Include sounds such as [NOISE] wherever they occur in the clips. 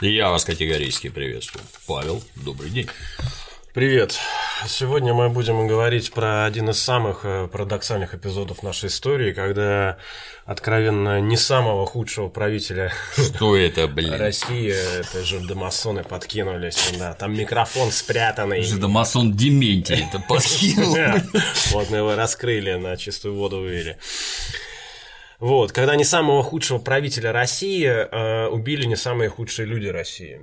Я вас категорически приветствую. Павел, добрый день. Привет. Сегодня мы будем говорить про один из самых э, парадоксальных эпизодов нашей истории, когда откровенно не самого худшего правителя Что это, блин? России, это жидомасоны подкинулись. Да, там микрофон спрятанный. Жидомасон Дементий это подкинул. [LAUGHS] Вот мы его раскрыли, на чистую воду вывели. Вот, когда не самого худшего правителя России э, убили не самые худшие люди России.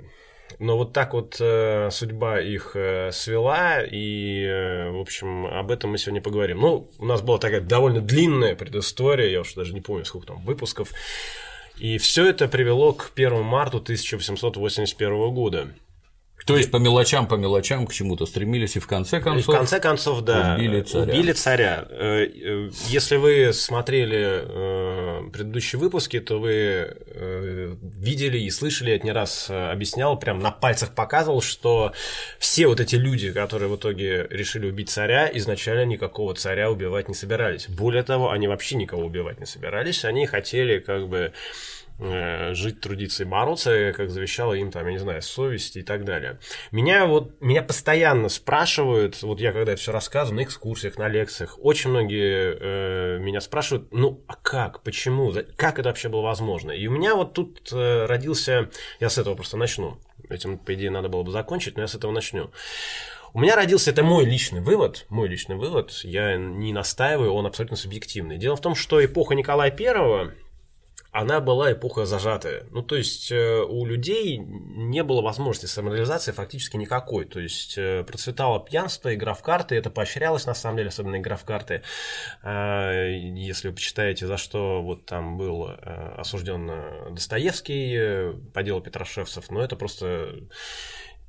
Но вот так вот э, судьба их э, свела, и, э, в общем, об этом мы сегодня поговорим. Ну, у нас была такая довольно длинная предыстория, я уж даже не помню, сколько там выпусков. И все это привело к 1 марта 1881 года. То есть по мелочам, по мелочам к чему-то стремились, и в конце концов. И в конце концов, да. Убили царя. Убили царя. Э, э, Если вы смотрели э, предыдущие выпуски, то вы видели и слышали, я не раз объяснял, прям на пальцах показывал, что все вот эти люди, которые в итоге решили убить царя, изначально никакого царя убивать не собирались. Более того, они вообще никого убивать не собирались, они хотели как бы Э, жить, трудиться и бороться, как завещала им, там, я не знаю, совесть и так далее. Меня вот, меня постоянно спрашивают, вот я когда это все рассказываю на экскурсиях, на лекциях, очень многие э, меня спрашивают, ну, а как, почему, как это вообще было возможно? И у меня вот тут э, родился, я с этого просто начну, этим, по идее, надо было бы закончить, но я с этого начну. У меня родился, это мой личный вывод, мой личный вывод, я не настаиваю, он абсолютно субъективный. Дело в том, что эпоха Николая Первого она была эпоха зажатая. Ну, то есть э, у людей не было возможности самореализации фактически никакой. То есть э, процветало пьянство, игра в карты, это поощрялось на самом деле, особенно игра в карты. А, если вы почитаете, за что вот там был э, осужден Достоевский по делу Петрошевцев, но это просто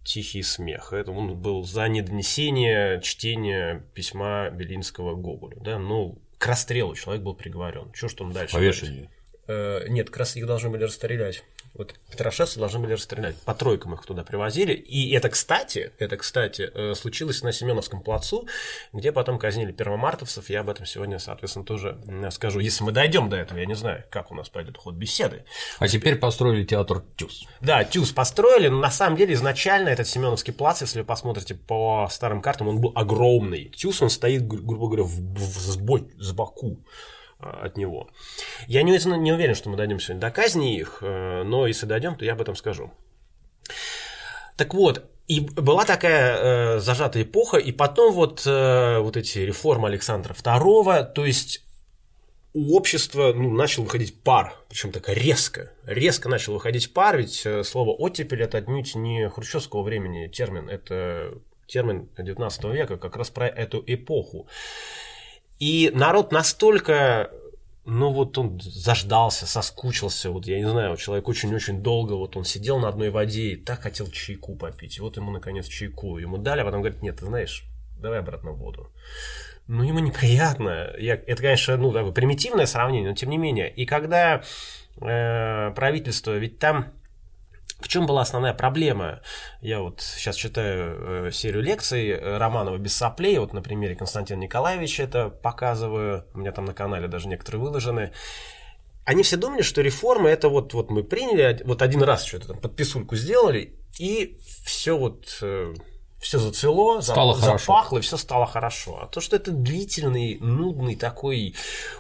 тихий смех. Это он был за недонесение чтения письма Белинского Гоголю. Да? Ну, к расстрелу человек был приговорен. Что ж там дальше? Повешение. Э, нет, как раз их должны были расстрелять. Вот Петрошевцы должны были расстрелять. По тройкам их туда привозили. И это, кстати, это, кстати, э, случилось на Семеновском плацу, где потом казнили первомартовцев. Я об этом сегодня, соответственно, тоже скажу. Если мы дойдем до этого, я не знаю, как у нас пойдет ход беседы. А теперь построили театр ТЮЗ. Да, ТЮЗ построили, но на самом деле изначально этот Семеновский плац, если вы посмотрите по старым картам, он был огромный. ТЮЗ, он стоит, грубо говоря, в, в, в, сбоку. А, от него. Я не, не уверен, что мы дойдем сегодня до казни их, э, но если дойдем, то я об этом скажу. Так вот, и была такая э, зажатая эпоха, и потом вот, э, вот эти реформы Александра II, то есть у общества ну, начал выходить пар, причем так резко, резко начал выходить пар, ведь э, слово оттепель это отнюдь не хрущевского времени термин, это термин 19 века, как раз про эту эпоху. И народ настолько ну вот он заждался, соскучился, вот я не знаю, человек очень-очень долго, вот он сидел на одной воде и так хотел чайку попить, и вот ему наконец чайку ему дали, а потом говорит, нет, ты знаешь, давай обратно в воду. Ну, ему неприятно. Я, это, конечно, ну, такое примитивное сравнение, но тем не менее. И когда э, правительство, ведь там в чем была основная проблема? Я вот сейчас читаю э, серию лекций э, Романова без соплей, вот на примере Константина Николаевича это показываю, у меня там на канале даже некоторые выложены. Они все думали, что реформы это вот, вот мы приняли, вот один раз что-то там подписульку сделали, и все вот э, все зацвело, стало запахло, и все стало хорошо. А то, что это длительный, нудный такой,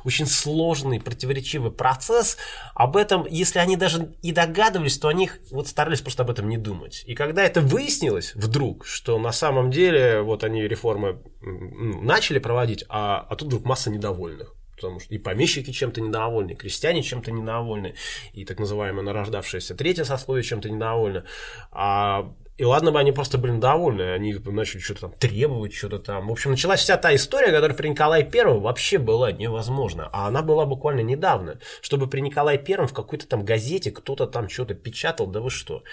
очень сложный, противоречивый процесс, об этом, если они даже и догадывались, то они вот старались просто об этом не думать. И когда это выяснилось вдруг, что на самом деле вот они реформы начали проводить, а, а тут вдруг масса недовольных потому что и помещики чем-то недовольны, и крестьяне чем-то недовольны, и так называемое нарождавшееся третье сословие чем-то недовольно. А и ладно бы они просто были довольны, они начали что-то там требовать, что-то там. В общем, началась вся та история, которая при Николае Первом вообще была невозможна. А она была буквально недавно. Чтобы при Николае Первом в какой-то там газете кто-то там что-то печатал, да вы что.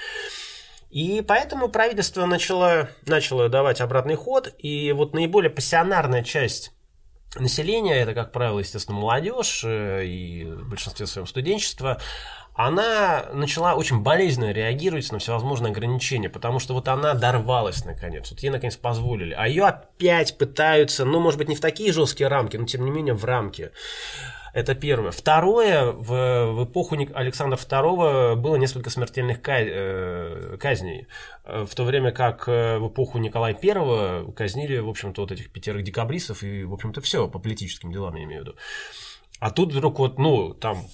И поэтому правительство начало, начало давать обратный ход. И вот наиболее пассионарная часть населения, это, как правило, естественно, молодежь э, и в большинстве своем студенчество, она начала очень болезненно реагировать на всевозможные ограничения, потому что вот она дорвалась наконец, вот ей наконец позволили, а ее опять пытаются, ну, может быть, не в такие жесткие рамки, но тем не менее в рамки. Это первое. Второе, в, в эпоху Александра II было несколько смертельных э, казней. В то время как э, в эпоху Николая I казнили, в общем-то, вот этих пятерых декабристов и, в общем-то, все по политическим делам, я имею в виду. А тут вдруг вот, ну, там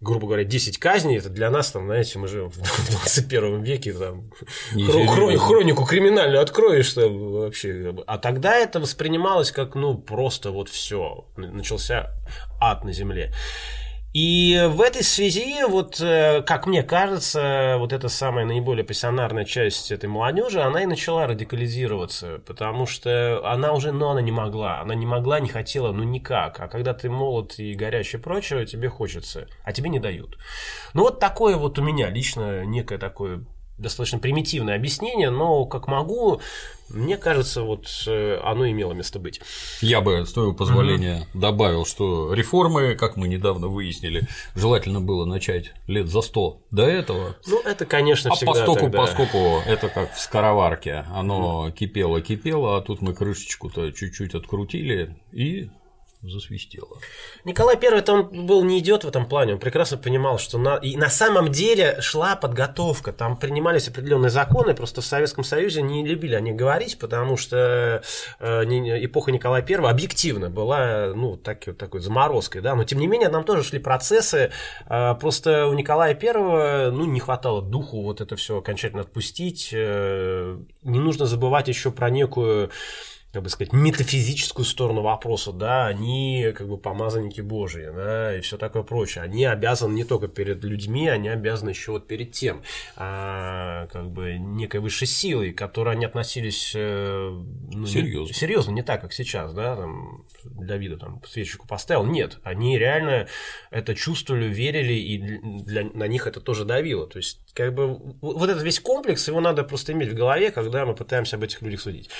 грубо говоря, 10 казней, это для нас, там, знаете, мы живем в [LAUGHS] 21 веке, там, хро- хронику криминальную откроешь, что вообще. А тогда это воспринималось как, ну, просто вот все, начался ад на земле. И в этой связи, вот, э, как мне кажется, вот эта самая наиболее пассионарная часть этой молодежи, она и начала радикализироваться, потому что она уже, ну, она не могла, она не могла, не хотела, ну, никак. А когда ты молод и горячий и прочее, тебе хочется, а тебе не дают. Ну, вот такое вот у меня лично некое такое достаточно примитивное объяснение, но как могу, мне кажется, вот э, оно имело место быть. Я бы, с твоего позволения, угу. добавил, что реформы, как мы недавно выяснили, желательно было начать лет за сто до этого. Ну, это, конечно, а всегда постоку, тогда... поскольку это как в скороварке, оно кипело-кипело, а тут мы крышечку-то чуть-чуть открутили и засвистело. Николай I там был не идет в этом плане, он прекрасно понимал, что на, и на самом деле шла подготовка, там принимались определенные законы, просто в Советском Союзе не любили о них говорить, потому что э, эпоха Николая I объективно была, ну, так, такой заморозкой, да, но тем не менее там тоже шли процессы, э, просто у Николая I, ну, не хватало духу вот это все окончательно отпустить, э, не нужно забывать еще про некую как бы сказать, метафизическую сторону вопроса, да, они как бы помазанники Божии, да, и все такое прочее. Они обязаны не только перед людьми, они обязаны еще вот перед тем, а, как бы некой высшей силой, к которой они относились э, ну, серьезно. Не, серьезно, не так, как сейчас, да, там Давида там свечку поставил. Нет, они реально это чувствовали, верили, и для, на них это тоже давило. То есть, как бы вот этот весь комплекс, его надо просто иметь в голове, когда мы пытаемся об этих людях судить.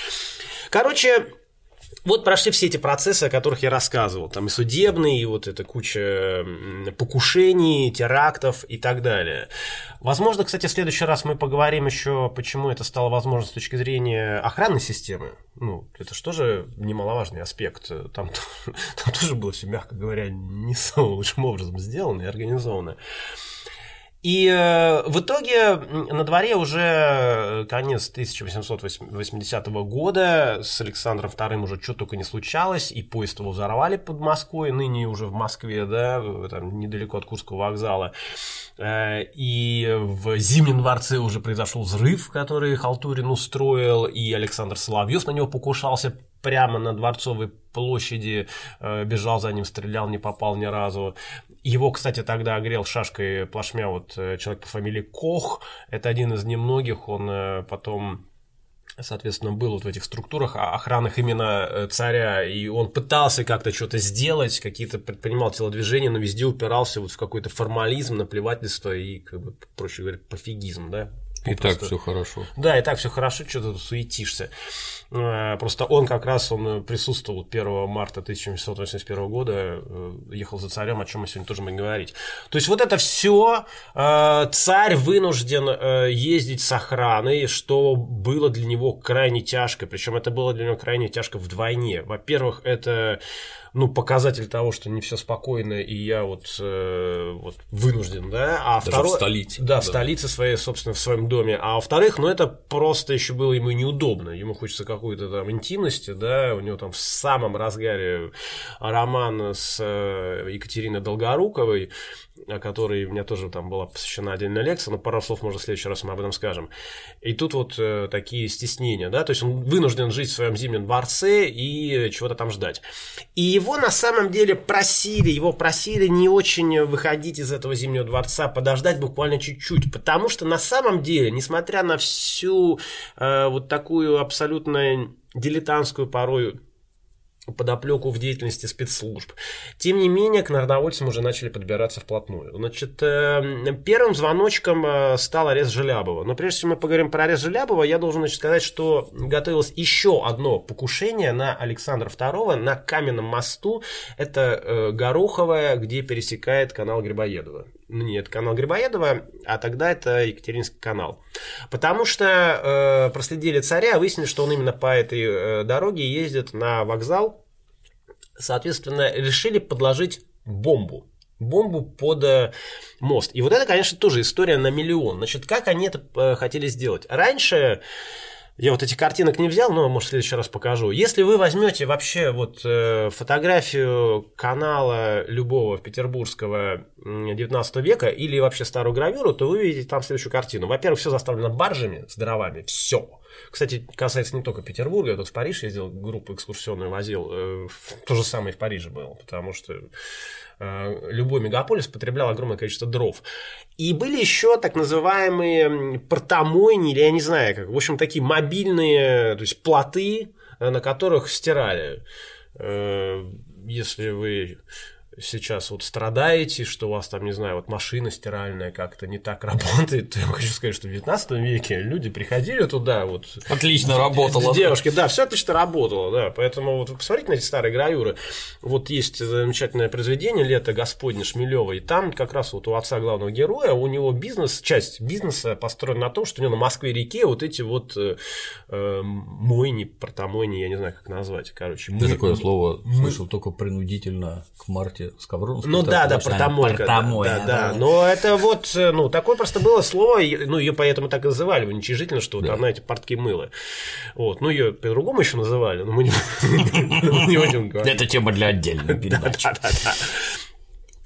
Короче, вот прошли все эти процессы, о которых я рассказывал. Там и судебные, и вот эта куча покушений, терактов и так далее. Возможно, кстати, в следующий раз мы поговорим еще, почему это стало возможно с точки зрения охранной системы. Ну, это же тоже немаловажный аспект. Там, [LAUGHS] там тоже было все, мягко говоря, не самым лучшим образом сделано и организовано. И э, в итоге на дворе уже конец 1880 года, с Александром II уже что только не случалось, и поезд его взорвали под Москвой, ныне уже в Москве, да, там недалеко от Курского вокзала. Э, и в Зимнем дворце уже произошел взрыв, который Халтурин устроил, и Александр Соловьев на него покушался прямо на Дворцовой площади, э, бежал за ним, стрелял, не попал ни разу. Его, кстати, тогда огрел шашкой плашмя вот э, человек по фамилии Кох. Это один из немногих. Он э, потом соответственно, был вот в этих структурах а, охранных именно э, царя, и он пытался как-то что-то сделать, какие-то предпринимал телодвижения, но везде упирался вот в какой-то формализм, наплевательство и, как бы, проще говоря, пофигизм, да, и просто... так все хорошо. Да, и так все хорошо, что ты суетишься. Э, просто он как раз он присутствовал 1 марта 1781 года, э, ехал за царем, о чем мы сегодня тоже будем говорить. То есть вот это все э, царь вынужден ездить с охраной, что было для него крайне тяжко. Причем это было для него крайне тяжко вдвойне. Во-первых, это ну, показатель того, что не все спокойно, и я вот, э, вот вынужден, да. А Даже второе, в столице. Да, да, в столице своей, собственно, в своем доме. А во-вторых, ну, это просто еще было ему неудобно. Ему хочется какой-то там интимности, да, у него там в самом разгаре роман с э, Екатериной Долгоруковой, о которой у меня тоже там была посвящена отдельная лекция, но пару слов, может, в следующий раз мы об этом скажем. И тут вот э, такие стеснения, да, то есть он вынужден жить в своем зимнем дворце и чего-то там ждать. И его на самом деле просили, его просили не очень выходить из этого зимнего дворца, подождать буквально чуть-чуть, потому что на самом деле, несмотря на всю э, вот такую абсолютно дилетантскую порой подоплеку в деятельности спецслужб. Тем не менее, к народовольцам уже начали подбираться вплотную. Значит, э, первым звоночком э, стал арест Желябова. Но прежде чем мы поговорим про арест Желябова, я должен значит, сказать, что готовилось еще одно покушение на Александра II на каменном мосту. Это э, Гороховая, где пересекает канал Грибоедова. Ну, нет, канал Грибоедова, а тогда это Екатеринский канал. Потому что э, проследили царя, выяснили, что он именно по этой э, дороге ездит на вокзал Соответственно, решили подложить бомбу бомбу под э, мост. И вот это, конечно, тоже история на миллион. Значит, как они это э, хотели сделать? Раньше я вот эти картинок не взял, но, может, в следующий раз покажу. Если вы возьмете вообще вот э, фотографию канала любого петербургского 19 века или вообще старую гравюру, то вы увидите там следующую картину. Во-первых, все заставлено баржами с дровами, все. Кстати, касается не только Петербурга, я тут в Париж ездил, группу экскурсионную возил, э, то же самое и в Париже было, потому что э, любой мегаполис потреблял огромное количество дров. И были еще так называемые портомойни, или я не знаю как, в общем, такие мобильные, то есть плоты, э, на которых стирали. Если вы сейчас вот страдаете, что у вас там, не знаю, вот машина стиральная как-то не так [LAUGHS] работает, то я хочу сказать, что в 19 веке люди приходили туда, вот... Отлично работало. Девушки, да, все отлично работало, да, поэтому вот посмотрите на эти старые гравюры. Вот есть замечательное произведение «Лето Господне» Шмелева, и там как раз вот у отца главного героя, у него бизнес, часть бизнеса построена на том, что у него на Москве-реке вот эти вот э, э, мойни, протомойни, я не знаю, как назвать, короче. Я такое слово слышал только принудительно к марте с ковром. Ну да, да, протомойка. Да, да, да. Но это вот, э, ну, такое просто было слово, ну, ее поэтому так и называли уничижительно, что вот она эти портки мыла. Вот, ну, ее по-другому еще называли, но мы [LAUGHS] не будем говорить. Это тема для отдельной [LAUGHS] передачи. Да, да, да.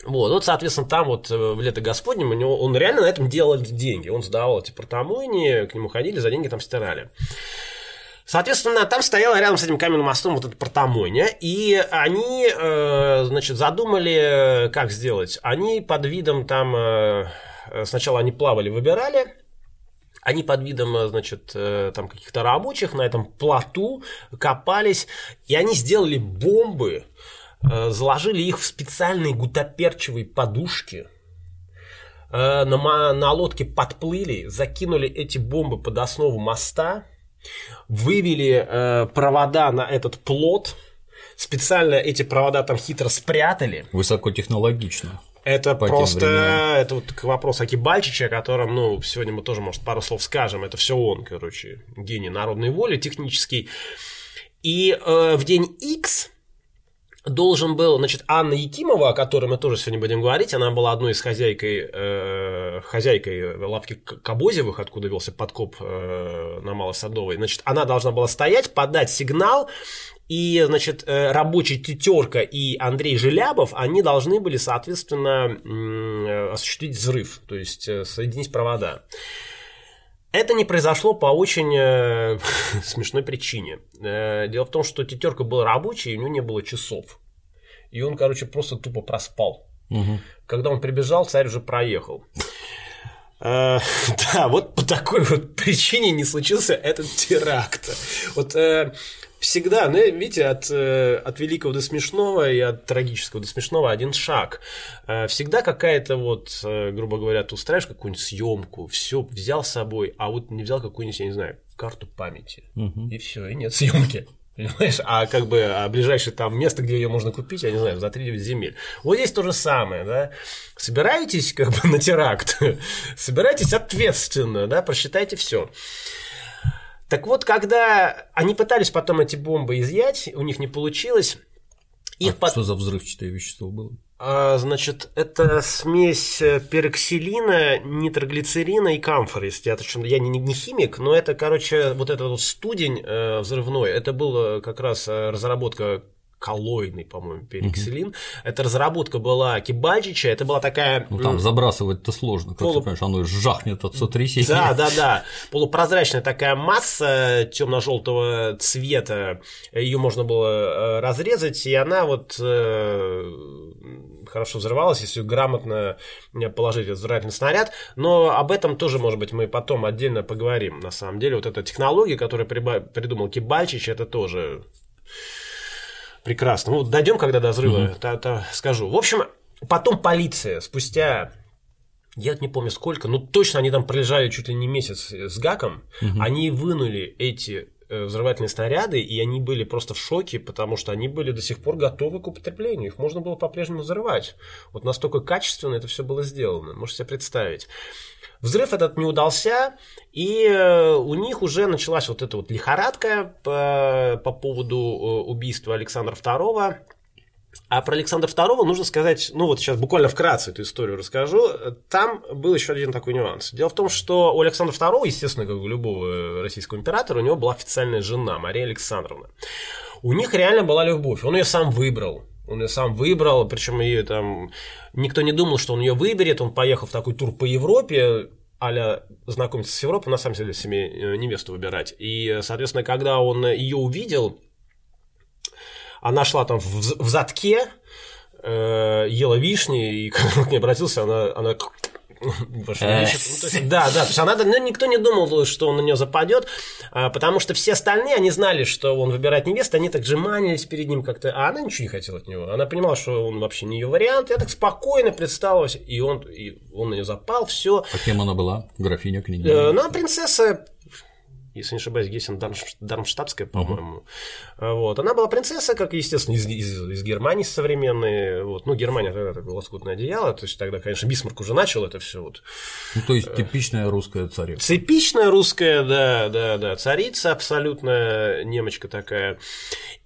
Вот, вот, соответственно, там вот э, в лето Господнем у него, он реально на этом делал деньги. Он сдавал эти портомойни, к нему ходили, за деньги там стирали. Соответственно, там стояла рядом с этим каменным мостом вот эта портомойня, и они, э, значит, задумали, как сделать. Они под видом там, э, сначала они плавали, выбирали, они под видом, э, значит, там каких-то рабочих на этом плоту копались, и они сделали бомбы, заложили их в специальные гутоперчивые подушки, на, на лодке подплыли, закинули эти бомбы под основу моста, вывели э, провода на этот плот, специально эти провода там хитро спрятали. Высокотехнологично. Это просто, это вот вопрос о Кибальчиче, о котором, ну, сегодня мы тоже, может, пару слов скажем. Это все он, короче, гений народной воли технический. И э, в день X должен был, значит, Анна Якимова, о которой мы тоже сегодня будем говорить, она была одной из хозяйкой, э, хозяйкой лавки Кабозевых, откуда велся подкоп э, на Малосадовой, значит, она должна была стоять, подать сигнал, и, значит, э, рабочий Тетерка и Андрей Желябов, они должны были, соответственно, э, осуществить взрыв, то есть э, соединить провода. Это не произошло по очень э, [LAUGHS] смешной причине. Э, дело в том, что тетерка был рабочий, и у него не было часов. И он, короче, просто тупо проспал. Угу. Когда он прибежал, царь уже проехал. Э, [LAUGHS] да, вот по такой вот причине не случился этот теракт. Вот э, всегда, ну, видите, от, э, от великого до смешного и от трагического до смешного один шаг. Э, всегда какая-то вот, э, грубо говоря, ты устраиваешь какую-нибудь съемку, все взял с собой, а вот не взял какую-нибудь, я не знаю, карту памяти. Угу. И все, и нет съемки. [LAUGHS] Понимаешь? А как бы а ближайшее там место, где ее можно купить, я не знаю, за 3 земель. Вот здесь то же самое, да. Собираетесь как бы на теракт, [LAUGHS] собираетесь ответственно, да, просчитайте все. Так вот, когда они пытались потом эти бомбы изъять, у них не получилось. Их а под... Что за взрывчатое вещество было? А, значит, это смесь пероксилина, нитроглицерина и камфоры. Если я, я не, не химик, но это, короче, вот этот вот студень э, взрывной, это была как раз э, разработка коллоидный, по-моему, перекселин. Угу. Эта разработка была Кибальчича, это была такая... Ну, там забрасывать-то сложно, как Полу... ты понимаешь, оно жахнет от сотрясения. Да, да, да. [LAUGHS] Полупрозрачная такая масса темно-желтого цвета, ее можно было э, разрезать, и она вот э, хорошо взрывалась, если грамотно положить этот взрывательный снаряд. Но об этом тоже, может быть, мы потом отдельно поговорим. На самом деле, вот эта технология, которую придумал Кибальчич, это тоже Прекрасно. Ну, дойдем, когда до взрыва, угу. то, то скажу. В общем, потом полиция, спустя я не помню сколько, но точно они там пролежали чуть ли не месяц с гаком, угу. они вынули эти э, взрывательные снаряды, и они были просто в шоке, потому что они были до сих пор готовы к употреблению. Их можно было по-прежнему взрывать. Вот настолько качественно это все было сделано. Можете себе представить. Взрыв этот не удался, и э, у них уже началась вот эта вот лихорадка по, по поводу э, убийства Александра II. А про Александра II нужно сказать, ну вот сейчас буквально вкратце эту историю расскажу. Там был еще один такой нюанс. Дело в том, что у Александра II, естественно, как у любого российского императора, у него была официальная жена Мария Александровна. У них реально была любовь, он ее сам выбрал. Он ее сам выбрал, причем ее там никто не думал, что он ее выберет. Он поехал в такой тур по Европе, аля знакомиться с Европой, на самом деле себе э, невесту выбирать. И, соответственно, когда он ее увидел, она шла там в, в задке, э, ела вишни, и [LAUGHS] когда он к ней обратился, она, она [LAUGHS] да, да, то есть она, ну, никто не думал, что он на нее западет, а, потому что все остальные, они знали, что он выбирает невесту, они так же манились перед ним как-то, а она ничего не хотела от него. Она понимала, что он вообще не ее вариант, я так спокойно представилась, и он, и он на нее запал, все. А кем она была? Графиня, княгиня? Э, ну, принцесса если не ошибаюсь, Гессен Дармштадтская, по-моему. Uh-huh. Вот. Она была принцесса, как, естественно, из, из, из Германии современной. Вот. Ну, Германия тогда такое лоскутное одеяло. То есть тогда, конечно, Бисмарк уже начал это все. Вот. Ну, то есть типичная русская царица. Типичная русская, да, да, да, царица абсолютно немочка такая.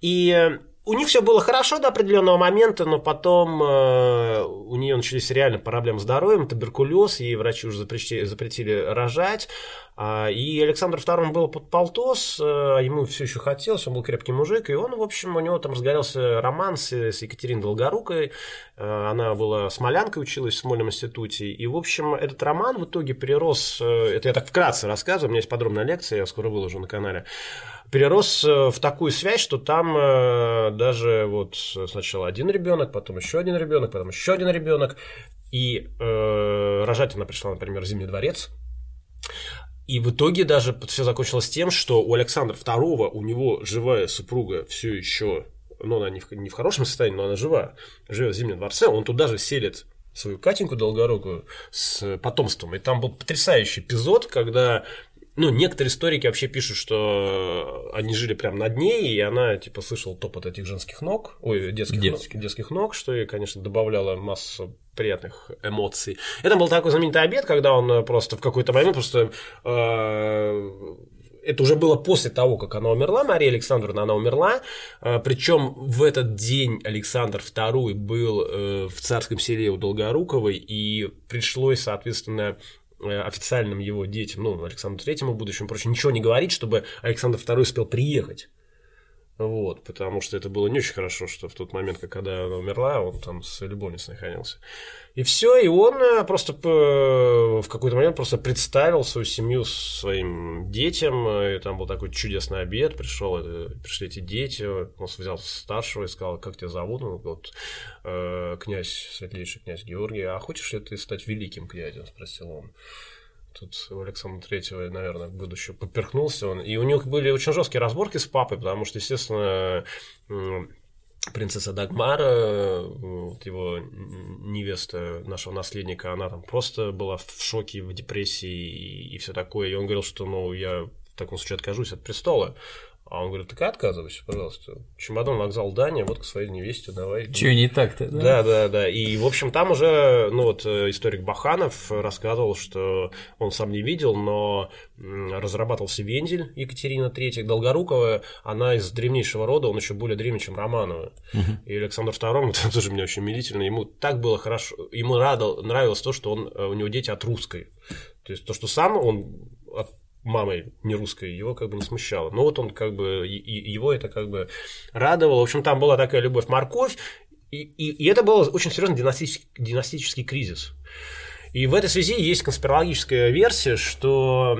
И у них все было хорошо до определенного момента, но потом э, у нее начались реально проблемы с здоровьем, туберкулез, ей врачи уже запретили, запретили рожать. Э, и Александр II был под полтос, э, ему все еще хотелось, он был крепкий мужик, и он, в общем, у него там разгорелся роман с, с Екатериной Долгорукой. Э, она была смолянкой, училась в Смольном институте. И, в общем, этот роман в итоге перерос, э, это я так вкратце рассказываю, у меня есть подробная лекция, я скоро выложу на канале перерос э, в такую связь, что там э, даже вот сначала один ребенок, потом еще один ребенок, потом еще один ребенок. И э, рожать она пришла, например, в Зимний дворец. И в итоге даже все закончилось тем, что у Александра II, у него живая супруга все еще, ну, она не в, не в хорошем состоянии, но она жива, живет в Зимнем дворце, он туда же селит свою Катеньку долгорукую с потомством. И там был потрясающий эпизод, когда ну, некоторые историки вообще пишут, что они жили прямо над ней, и она, типа, слышала топот этих женских ног, ой, детских, Детских. ног, детских ног, что ей, конечно, добавляло массу приятных эмоций. Это был такой знаменитый обед, когда он просто в какой-то момент просто э, это уже было после того, как она умерла, Мария Александровна, она умерла, э, причем в этот день Александр II был э, в царском селе у Долгоруковой, и пришлось, соответственно, Э, официальным его детям, ну, Александру Третьему в будущем, прочее, ничего не говорить, чтобы Александр II успел приехать. Вот, потому что это было не очень хорошо, что в тот момент, когда она умерла, он там с любовницей находился. И все, и он э, просто в какой-то момент просто представил свою семью своим детям, и там был такой чудесный обед, пришел, э, пришли эти дети, он взял старшего и сказал, как тебя зовут? Он говорит, э, князь, светлейший князь Георгий, а хочешь ли ты стать великим князем? Спросил он. Тут у Александра Третьего, наверное, в будущем поперхнулся он. И у них были очень жесткие разборки с папой, потому что, естественно, принцесса Дагмара, вот его невеста нашего наследника, она там просто была в шоке, в депрессии и, и все такое. И он говорил, что, ну, я в таком случае откажусь от престола. А он говорит, так и отказывайся, пожалуйста. Чемодан, вокзал, Дания, вот к своей невесте давай. Чего не так-то, да? Да, да, да. И, в общем, там уже, ну вот, э, историк Баханов рассказывал, что он сам не видел, но разрабатывался вензель Екатерина III, Долгорукова, она из древнейшего рода, он еще более древний, чем Романова. Угу. И Александр II, [LAUGHS] это тоже мне очень умилительно, ему так было хорошо, ему радо, нравилось то, что он, э, у него дети от русской. То есть то, что сам он от мамой не русской, его как бы не смущало. Но вот он как бы, его это как бы радовало. В общем, там была такая любовь-морковь, и, и, и это был очень серьезный династический, династический кризис. И в этой связи есть конспирологическая версия, что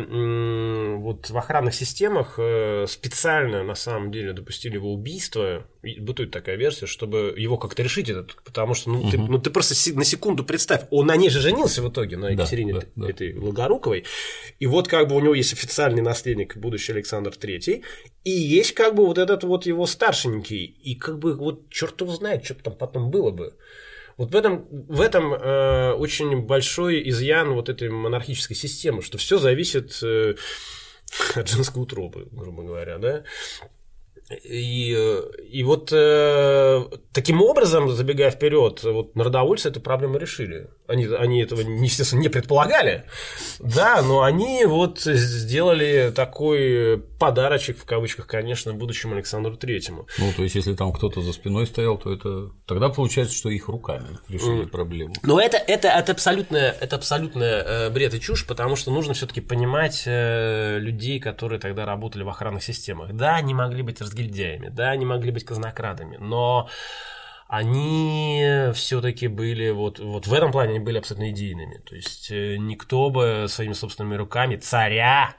вот в охранных системах э, специально на самом деле допустили его убийство. И бытует такая версия, чтобы его как-то решить этот, потому что ну, угу. ты, ну ты просто на секунду представь, он на ней же женился в итоге, на Екатерине да, да, этой да. Логоруковой. И вот как бы у него есть официальный наследник, будущий Александр Третий, и есть как бы вот этот вот его старшенький. И как бы вот черт его знает, что там потом было бы. Вот в этом, в этом э, очень большой изъян вот этой монархической системы, что все зависит э, [LAUGHS] от женской утробы, грубо говоря, да. И, и вот э, таким образом, забегая вперед, вот народовольцы эту проблему решили. Они, они этого, естественно, не предполагали, да, но они вот сделали такой подарочек, в кавычках, конечно, будущему Александру Третьему. Ну, то есть, если там кто-то за спиной стоял, то это тогда получается, что их руками решили mm. проблему. Но это, это, это абсолютная, это абсолютная э, бред и чушь, потому что нужно все-таки понимать э, людей, которые тогда работали в охранных системах. Да, они могли быть разгильдяями, да, они могли быть казнокрадами, но они все-таки были, вот, вот в этом плане они были абсолютно идейными. То есть э, никто бы своими собственными руками царя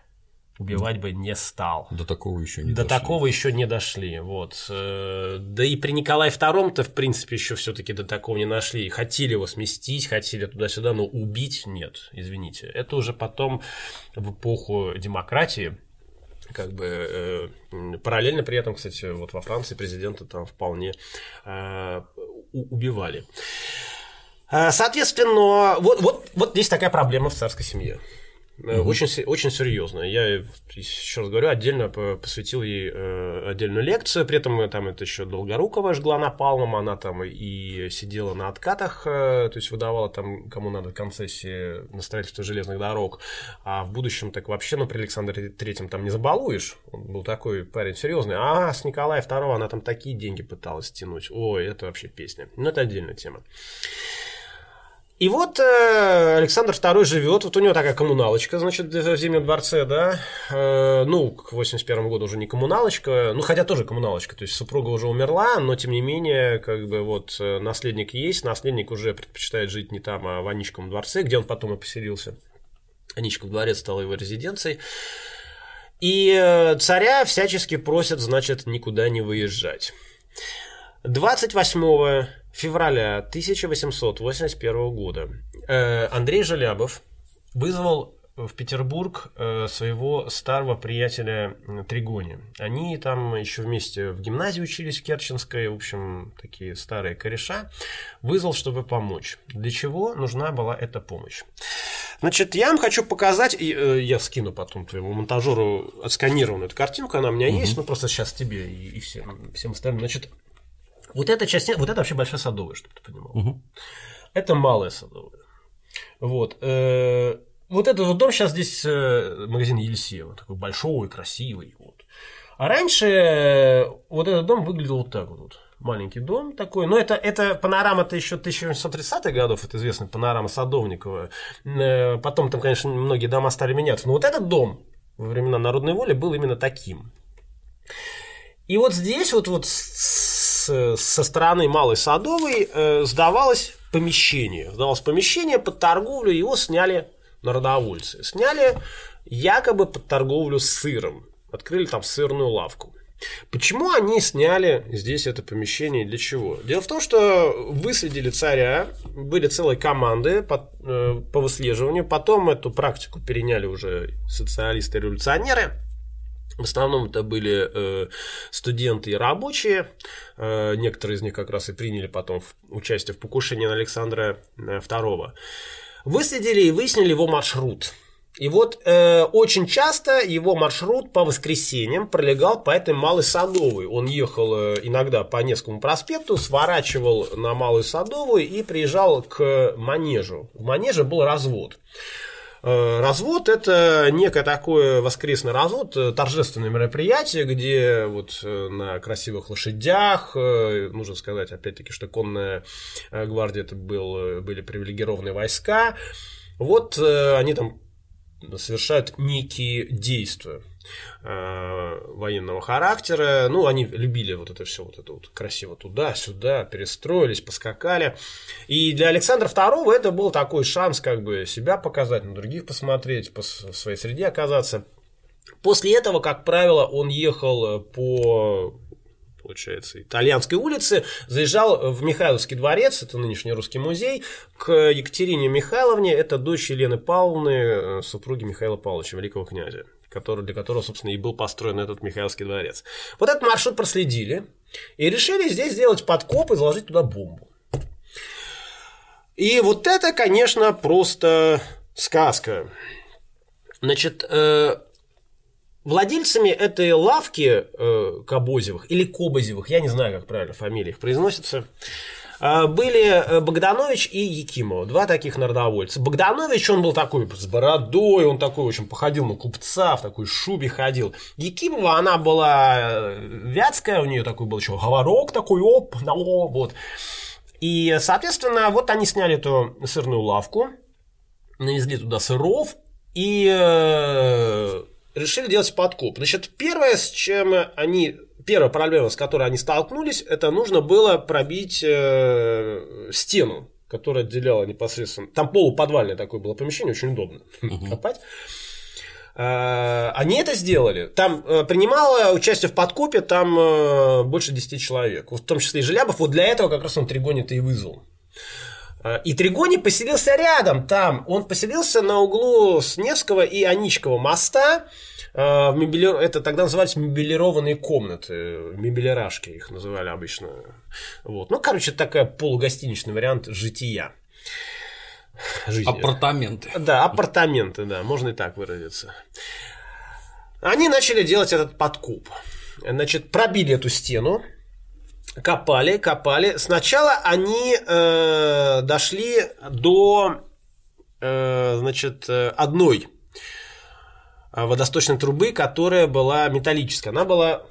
убивать бы не стал. До такого еще не До дошли. такого еще не дошли. Вот. Э, да и при Николае II-то, в принципе, еще все-таки до такого не нашли. Хотели его сместить, хотели туда-сюда, но убить нет, извините. Это уже потом в эпоху демократии как бы э, параллельно при этом, кстати, вот во Франции президента там вполне э, убивали. Э, соответственно, вот, вот, вот здесь такая проблема в царской семье. Угу. Очень, очень серьезно. Я еще раз говорю, отдельно посвятил ей э, отдельную лекцию. При этом там это еще Долгорукова жгла напалмом. Она там и сидела на откатах, э, то есть выдавала там, кому надо, концессии на строительство железных дорог. А в будущем так вообще, ну, при Александре Третьем там не забалуешь. Он был такой парень серьезный. А с Николая II она там такие деньги пыталась тянуть. Ой, это вообще песня. Но это отдельная тема. И вот э, Александр II живет, вот у него такая коммуналочка, значит, в Зимнем дворце, да, э, ну, к 81 году уже не коммуналочка, ну, хотя тоже коммуналочка, то есть супруга уже умерла, но, тем не менее, как бы вот э, наследник есть, наследник уже предпочитает жить не там, а в Аничковом дворце, где он потом и поселился. Аничков дворец стал его резиденцией. И э, царя всячески просят, значит, никуда не выезжать. 28 февраля 1881 года э, Андрей Желябов вызвал в Петербург э, своего старого приятеля Тригони. Они там еще вместе в гимназии учились в Керченской, в общем, такие старые кореша. Вызвал, чтобы помочь. Для чего нужна была эта помощь? Значит, я вам хочу показать, и, э, я скину потом твоему монтажеру отсканированную эту картинку, она у меня угу. есть, ну просто сейчас тебе и, и всем, всем остальным. Значит, вот эта часть, вот это вообще большая садовая, чтобы ты понимал. Угу. Это малая садовая. Вот. Э, вот этот вот дом сейчас здесь э, магазин Елисеева, такой большой, красивый. Вот. А раньше э, вот этот дом выглядел вот так вот. Маленький дом такой. Но это, это панорама-то еще 1830-х годов, это известная панорама Садовникова. Потом там, конечно, многие дома стали меняться. Но вот этот дом во времена народной воли был именно таким. И вот здесь вот, вот со стороны Малой Садовой э, сдавалось помещение. Сдавалось помещение под торговлю, его сняли народовольцы. Сняли якобы под торговлю сыром. Открыли там сырную лавку. Почему они сняли здесь это помещение и для чего? Дело в том, что выследили царя, были целые команды по, э, по выслеживанию, потом эту практику переняли уже социалисты-революционеры, в основном это были э, студенты и рабочие. Э, некоторые из них как раз и приняли потом участие в покушении на Александра II. Э, Выследили и выяснили его маршрут. И вот э, очень часто его маршрут по воскресеньям пролегал по этой Малой Садовой. Он ехал э, иногда по Невскому проспекту, сворачивал на Малую Садовую и приезжал к Манежу. В Манеже был развод. Э, развод – это некое такое воскресный развод, э, торжественное мероприятие, где вот э, на красивых лошадях, нужно сказать, опять-таки, что конная гвардия – это был, были привилегированные войска, вот они там совершают некие действия военного характера. Ну, они любили вот это все, вот это вот красиво туда-сюда, перестроились, поскакали. И для Александра II это был такой шанс как бы себя показать, на других посмотреть, по своей среде оказаться. После этого, как правило, он ехал по получается, Итальянской улицы, заезжал в Михайловский дворец, это нынешний русский музей, к Екатерине Михайловне, это дочь Елены Павловны, э, супруги Михаила Павловича, великого князя, который, для которого, собственно, и был построен этот Михайловский дворец. Вот этот маршрут проследили и решили здесь сделать подкоп и заложить туда бомбу. И вот это, конечно, просто сказка. Значит, э, владельцами этой лавки э, Кобозевых или Кобозевых, я не знаю, как правильно фамилия их произносится, были э, Богданович и Якимова, два таких народовольца. Богданович, он был такой с бородой, он такой очень походил на купца, в такой шубе ходил. Якимова, она была э, вятская, у нее такой был еще говорок такой, оп, на о, вот. И, соответственно, вот они сняли эту сырную лавку, навезли туда сыров и э, решили делать подкуп. Значит, первое, с чем они, первая проблема, с которой они столкнулись, это нужно было пробить э, стену, которая отделяла непосредственно. Там полуподвальное такое было помещение, очень удобно копать. Э, Они это сделали. Там э, принимало участие в подкупе там э, больше 10 человек. В том числе и Желябов. Вот для этого как раз он Тригони-то и вызвал. Э, И Тригони поселился рядом там. Он поселился на углу с Невского и Аничкова моста. Э, в мебели- Это тогда назывались мебелированные комнаты. Мебелирашки их называли обычно. Вот. Ну, короче, такая полугостиничный вариант жития. Жизни. Апартаменты. Да, апартаменты, да, можно и так выразиться. Они начали делать этот подкуп. Значит, пробили эту стену, копали, копали. Сначала они э, дошли до, э, значит, э, одной водосточной трубы, которая была металлическая. Она была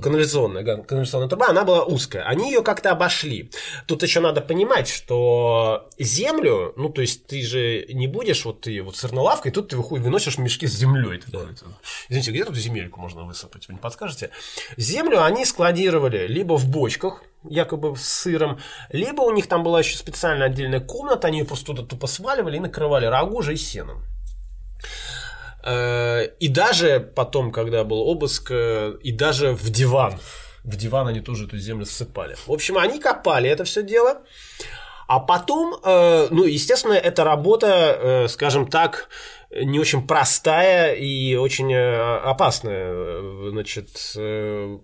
канализационная, га- канализационная труба, она была узкая. Они ее как-то обошли. Тут еще надо понимать, что землю, ну, то есть ты же не будешь, вот ты вот сырной лавкой, тут ты выходишь, выносишь мешки с землей. Извините, где тут земельку можно высыпать, вы не подскажете? Землю они складировали либо в бочках, якобы с сыром, либо у них там была еще специально отдельная комната, они ее просто туда тупо сваливали и накрывали рагужей и сеном. Э, И даже потом, когда был обыск, э, и даже в диван. В диван они тоже эту землю ссыпали. В общем, они копали это все дело. А потом, э, ну, естественно, эта работа, э, скажем так, не очень простая и очень э, опасная. Значит,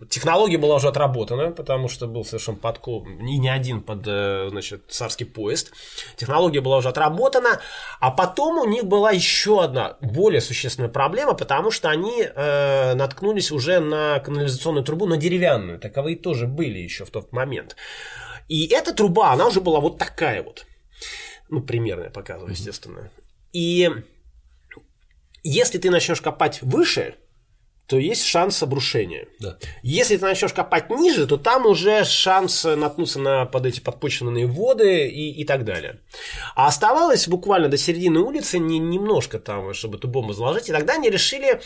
технология была уже отработана, потому что был совершен подкоп, и не один под, значит, царский поезд. Технология была уже отработана, а потом у них была еще одна более существенная проблема, потому что они э, наткнулись уже на канализационную трубу, на деревянную. Таковые тоже были еще в тот момент. И эта труба, она уже была вот такая вот. Ну, примерно я показываю, естественно. И если ты начнешь копать выше, то есть шанс обрушения. Да. Если ты начнешь копать ниже, то там уже шанс наткнуться на под эти подпочвенные воды и, и так далее. А оставалось буквально до середины улицы не, немножко там, чтобы эту бомбу заложить. И тогда они решили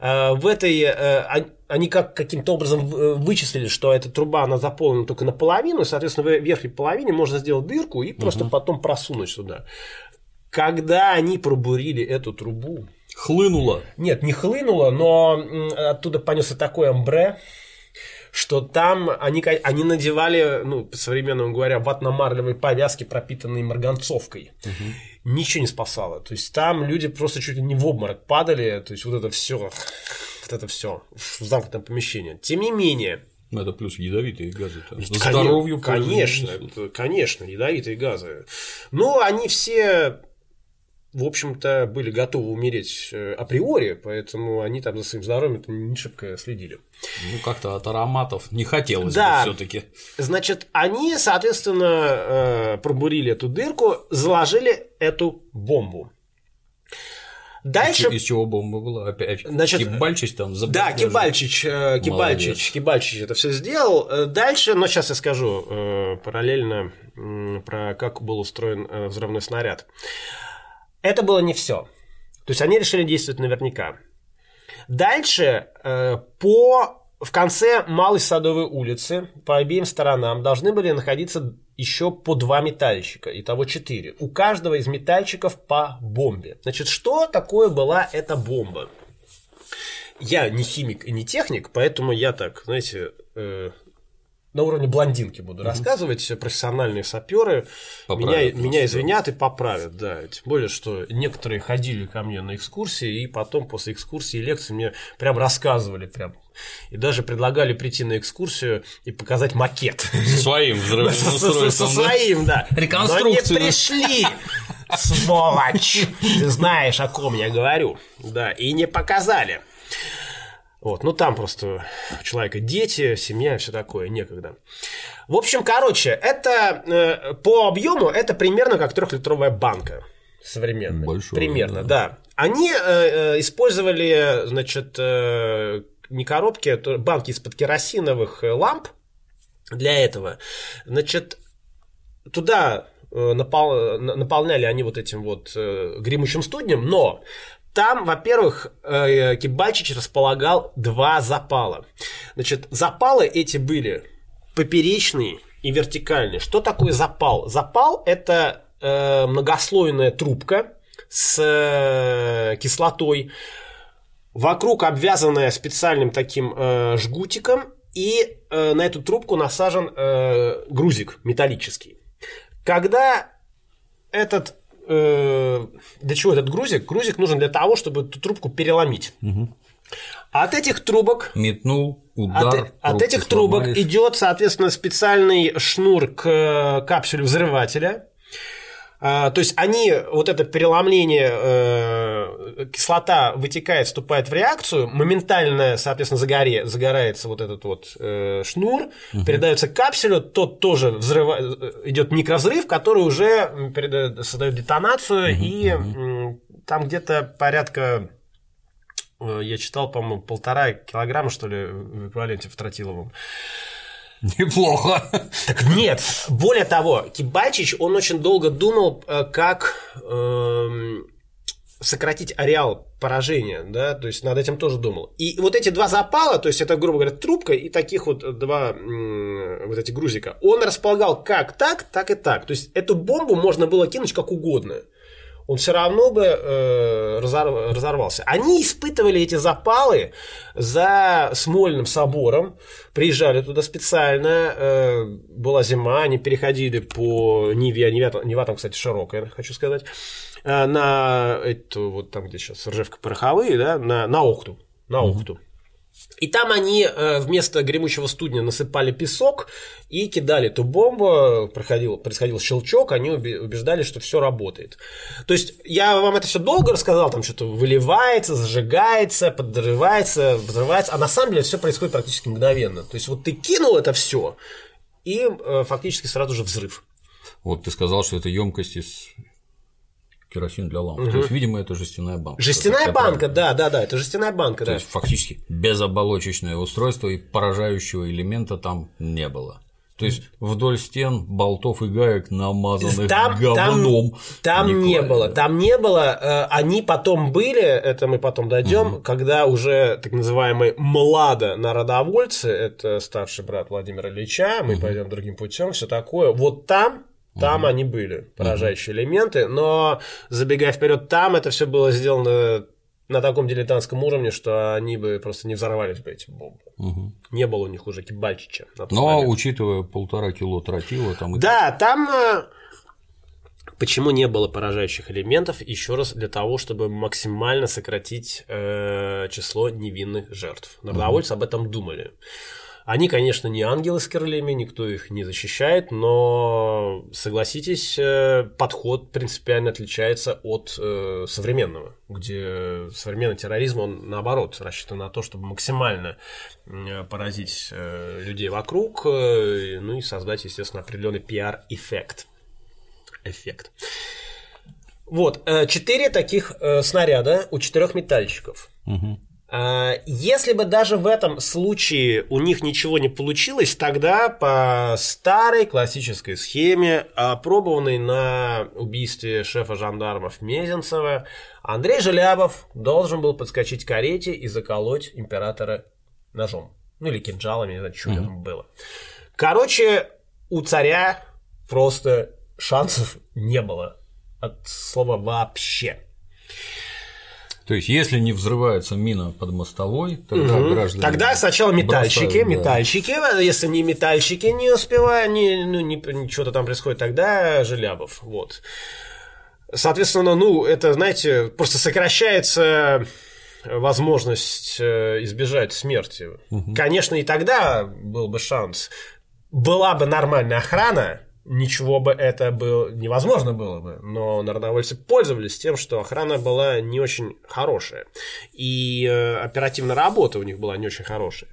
э, в этой... э, они- как каким-то образом в- вычислили, что эта труба, она заполнена только наполовину, и, соответственно, в верхней половине можно сделать дырку и просто потом просунуть сюда. Когда они пробурили эту трубу, Хлынуло. нет, не хлынуло, но оттуда понесся такой амбре, что там они, они надевали, ну, по-современному говоря, ватно-марлевые повязки, пропитанные марганцовкой. Ничего не спасало. То есть там люди просто чуть ли не в обморок падали. То есть вот это все, вот это все в замкнутом помещении. Тем не менее, Ну, это плюс ядовитые газы. там. Здоровью конечно, конечно, ядовитые газы. Но они все, в общем-то, были готовы умереть э, априори, поэтому они там за своим здоровьем не шибко следили. Ну, как-то от ароматов не хотелось Да. бы все-таки. Значит, они, соответственно, э, пробурили эту дырку, заложили эту бомбу. Дальше Из чего бомба была? Опять Значит, Кибальчич там за Да, даже. Кибальчич, э, Кибальчич, Молодец. Кибальчич это все сделал. Э, Дальше, но сейчас я скажу э, параллельно про как был устроен э, взрывной снаряд. Это было не все. То есть они решили действовать наверняка. Дальше э, по в конце Малой Садовой улицы по обеим сторонам должны были находиться еще по два метальщика, итого четыре. У каждого из метальщиков по бомбе. Значит, что такое была эта бомба? Я не химик и не техник, поэтому я так, знаете, э, на уровне блондинки буду рассказывать. Профессиональные саперы меня, Поправят меня да. извинят и поправят, да. Тем более, что некоторые ходили ко мне на экскурсии, и потом после экскурсии и лекции мне прям рассказывали прям. И даже предлагали прийти на экскурсию и показать макет. Со своим взрывным [LAUGHS] Со- со- со устройством. да? своим, да. Реконструкцию. Но не пришли, сволочь. Ты знаешь, о ком я говорю. Да, и не показали. Вот, ну там просто у человека дети, семья и все такое, некогда. В общем, короче, это э, по объему это примерно как трехлитровая банка современная. Большое, примерно, да. да. Они э, э, использовали, значит, э, не коробки, а банки из-под керосиновых э, ламп для этого. Значит, туда э, напол, наполняли они вот этим вот э, гремучим студнем, но там, во-первых, э, Кибальчич располагал два запала. Значит, запалы эти были поперечные и вертикальные. Что такое запал? Запал – это э, многослойная трубка с э, кислотой, вокруг обвязанная специальным таким э, жгутиком, и э, на эту трубку насажен э, грузик металлический. Когда этот э, для чего этот грузик? Грузик нужен для того, чтобы эту трубку переломить. От этих трубок Метнул, удар. от, от этих трубок сломались. идет, соответственно, специальный шнур к э, капсуле взрывателя. А, То есть они, вот это переломление, э, кислота вытекает, вступает в реакцию, моментально, соответственно, загоре, загорается вот этот вот э, шнур, передается к капсулю, тот тоже взрыва, э, идет микрозрыв, который уже м, переда- создает детонацию, и м, там где-то порядка э, я читал, по-моему, полтора килограмма, что ли, в эквиваленте в тротиловом. [LAUGHS] Неплохо. Так нет, более того, Кибальчич, он очень долго думал, э, как эм, сократить ареал поражения, да, то есть над этим тоже думал. И вот эти два запала, то есть это, грубо говоря, трубка и таких вот два м, вот эти грузика, он располагал как так, так и так. То есть эту бомбу можно было кинуть как угодно. Он все равно бы э, разор- разорвался. Они испытывали эти запалы за Смольным собором, приезжали туда специально, э, была зима, они переходили по Неве, а Нева, Нева там, кстати, широкая, хочу сказать, э, на эту, вот там, где сейчас Ржевка пороховые, да, на, на Охту, на Охту. И там они э, вместо гремучего студня насыпали песок и кидали эту бомбу, проходил, происходил щелчок, они убеждали, что все работает. То есть я вам это все долго рассказал, там что-то выливается, зажигается, подрывается, взрывается, а на самом деле все происходит практически мгновенно. То есть вот ты кинул это все, и э, фактически сразу же взрыв. Вот ты сказал, что это емкость из керосин для ламп. То есть, видимо, это жестяная банка. Жестяная банка, да, да, да, это жестяная банка, То да. есть фактически безоболочечное устройство и поражающего элемента там не было. То есть вдоль стен болтов и гаек намазанных Там, говном. там, там не клали, было, там не было. э, Они потом были, это мы потом дойдем, когда уже так называемый Млада народовольцы, это старший брат Владимира Ильича, мы пойдем другим путем, все такое. Вот там там они были, поражающие элементы, но забегая вперед, там это все было сделано на таком дилетантском уровне, что они бы просто не взорвались бы эти бомбы. Не было у них уже кибальчича. Но момент. учитывая полтора кило тротила, там и Да, там э, почему не было поражающих элементов? Еще раз для того, чтобы максимально сократить э, число невинных жертв. Народовольцы об этом думали. Они, конечно, не ангелы с крыльями, никто их не защищает, но согласитесь, э, подход принципиально отличается от э, современного, где современный терроризм, он наоборот рассчитан на то, чтобы максимально э, поразить э, людей вокруг, э, ну и создать, естественно, определенный пиар-эффект. Эффект. Вот, э, четыре таких снаряда у четырех метальщиков. А, Если бы даже в этом случае у них ничего не получилось, тогда по старой классической схеме, опробованной на убийстве шефа жандармов Мезенцева, Андрей Желябов должен был подскочить к карете и заколоть императора ножом. Ну или кинжалами, не знаю, что там было. Короче, у царя просто шансов не было. От слова вообще. То есть, если не взрывается мина под мостовой, тогда Мгм. граждане. Тогда сначала метальщики, бросают, да. метальщики, если не метальщики не успевают, не, ну, не, что-то там происходит, тогда Желябов, вот. Соответственно, ну, это, знаете, просто сокращается возможность э, избежать смерти. Конечно, и тогда был бы шанс. Была бы нормальная охрана, ничего бы это было невозможно было бы, но народовольцы пользовались тем, что охрана была не очень хорошая, и э, оперативная работа у них была не очень хорошая.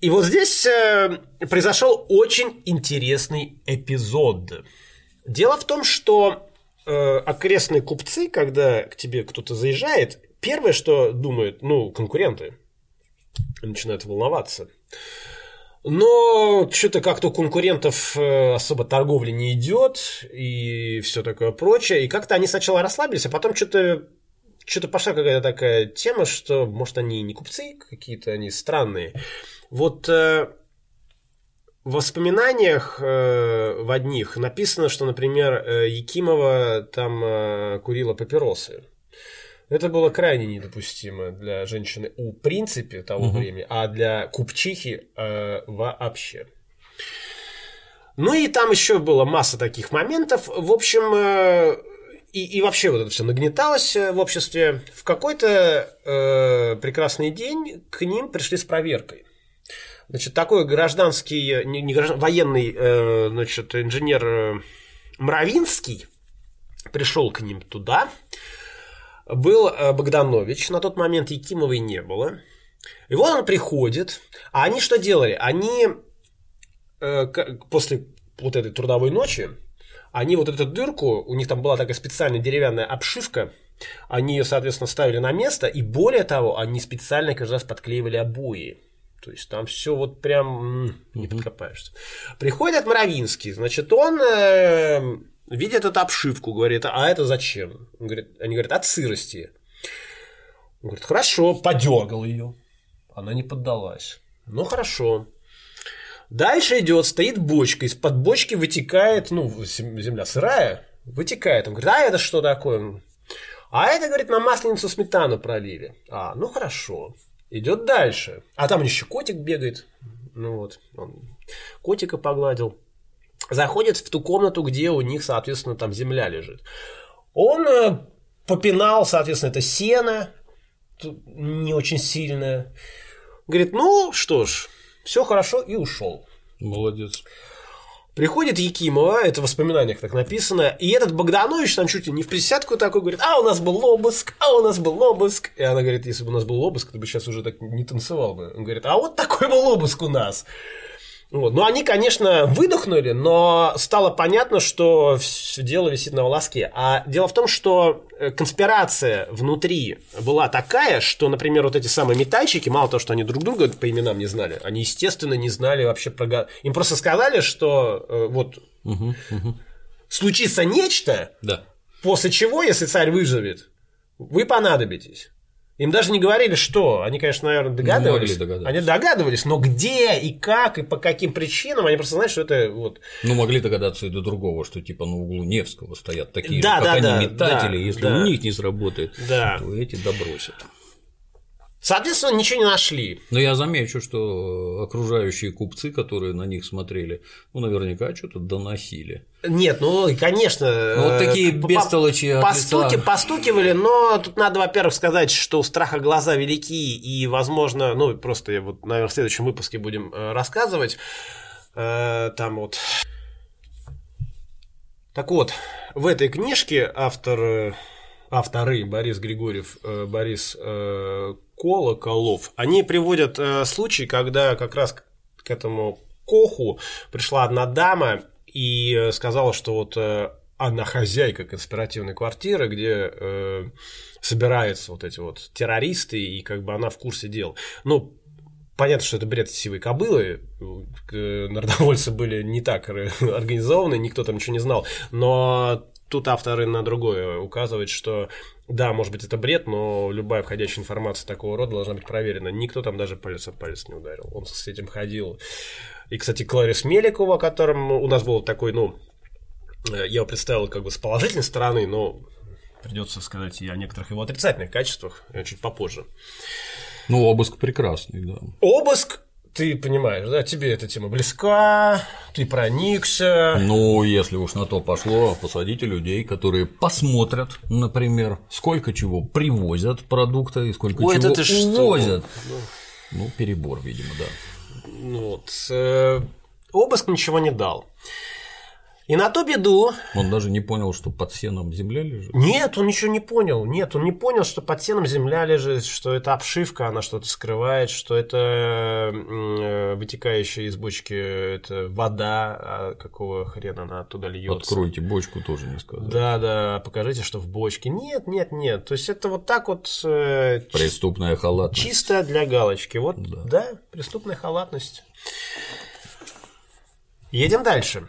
И вот здесь э, произошел очень интересный эпизод. Дело в том, что э, окрестные купцы, когда к тебе кто-то заезжает, первое, что думают, ну, конкуренты, начинают волноваться. Но что-то как-то конкурентов э, особо торговли не идет и все такое прочее. И как-то они сначала расслабились, а потом что-то что-то пошла какая-то такая тема, что, может, они не купцы какие-то, они странные. Вот э, в воспоминаниях э, в одних написано, что, например, э, Якимова там э, курила папиросы. Это было крайне недопустимо для женщины у принципе того угу. времени, а для купчихи э, вообще. Ну и там еще было масса таких моментов. В общем, э, и, и вообще вот это все нагнеталось э, в обществе. В какой-то э, прекрасный день к ним пришли с проверкой. Значит, такой гражданский, не, не граждан, военный, э, значит, инженер э, Мравинский пришел к ним туда был э, Богданович, на тот момент Якимовой не было. И вот он приходит, а они что делали? Они э, после вот этой трудовой ночи, они вот эту дырку, у них там была такая специальная деревянная обшивка, они ее, соответственно, ставили на место, и более того, они специально каждый раз подклеивали обои. То есть там все вот прям не подкопаешься. Приходит Мравинский, значит, он э, видит эту обшивку, говорит, а это зачем? Он говорит, они говорят, от сырости. Он говорит, хорошо, подергал ее. Она не поддалась. Ну, хорошо. Дальше идет, стоит бочка, из-под бочки вытекает, ну, земля сырая, вытекает. Он говорит, а это что такое? А это, говорит, на масленицу сметану пролили. А, ну хорошо. Идет дальше. А там еще котик бегает. Ну вот, он котика погладил заходит в ту комнату, где у них, соответственно, там земля лежит. Он э, попинал, соответственно, это сено, не очень сильное. Говорит, ну что ж, все хорошо, и ушел. Молодец. Приходит Якимова, это в воспоминаниях так написано, и этот Богданович там чуть ли не в присядку такой говорит, а у нас был обыск, а у нас был обыск. И она говорит, если бы у нас был обыск, ты бы сейчас уже так не танцевал бы. Он говорит, а вот такой был обыск у нас. Вот. Ну, они, конечно, выдохнули, но стало понятно, что все дело висит на волоске. А дело в том, что э, конспирация внутри была такая, что, например, вот эти самые метальщики, мало того, что они друг друга по именам не знали, они, естественно, не знали вообще про... Им просто сказали, что э, вот угу, угу. случится нечто, да. после чего, если царь выживет, вы понадобитесь. Им даже не говорили, что. Они, конечно, наверное, догадывались. Они догадывались, но где и как и по каким причинам, они просто знают, что это вот. Ну, могли догадаться и до другого, что типа на углу Невского стоят такие да, же, да, как да, они метатели, да, если да. у них не сработает, да. то эти добросят. Соответственно, ничего не нашли. Но я замечу, что окружающие купцы, которые на них смотрели, ну, наверняка что-то доносили. Нет, ну, конечно. Ну, вот такие бестолочи постуки, Постукивали, но тут надо, во-первых, сказать, что у страха глаза велики, и, возможно, ну, просто вот, наверное, в следующем выпуске будем э, рассказывать. Э, там вот... Так вот, в этой книжке автор э, авторы Борис Григорьев, Борис Колоколов, они приводят э, случай, когда как раз к этому Коху пришла одна дама и э, сказала, что вот э, она хозяйка конспиративной квартиры, где э, собираются вот эти вот террористы, и как бы она в курсе дел. Ну, понятно, что это бред сивой кобылы, э, народовольцы были не так организованы, никто там ничего не знал, но тут авторы на другое указывают, что да, может быть, это бред, но любая входящая информация такого рода должна быть проверена. Никто там даже палец об палец не ударил. Он с этим ходил. И, кстати, Кларис Меликова, которым у нас был такой, ну, я его представил как бы с положительной стороны, но придется сказать и о некоторых его отрицательных качествах чуть попозже. Ну, обыск прекрасный, да. Обыск ты понимаешь, да, тебе эта тема близка, ты проникся. Ну, если уж на то пошло, посадите людей, которые посмотрят, например, сколько чего привозят продукта и сколько Ой, чего увозят. Что? Ну, перебор, видимо, да. Ну, вот, э, Обыск ничего не дал. И на то беду... Он даже не понял, что под сеном земля лежит? Нет, он ничего не понял. Нет, он не понял, что под сеном земля лежит, что это обшивка, она что-то скрывает, что это э, вытекающая из бочки это вода, а какого хрена она оттуда льется. Откройте бочку, тоже не сказал. Да, да, покажите, что в бочке. Нет, нет, нет. То есть это вот так вот... Э, Преступная халатность. Чисто для галочки. Вот, да, да преступная халатность. Едем дальше.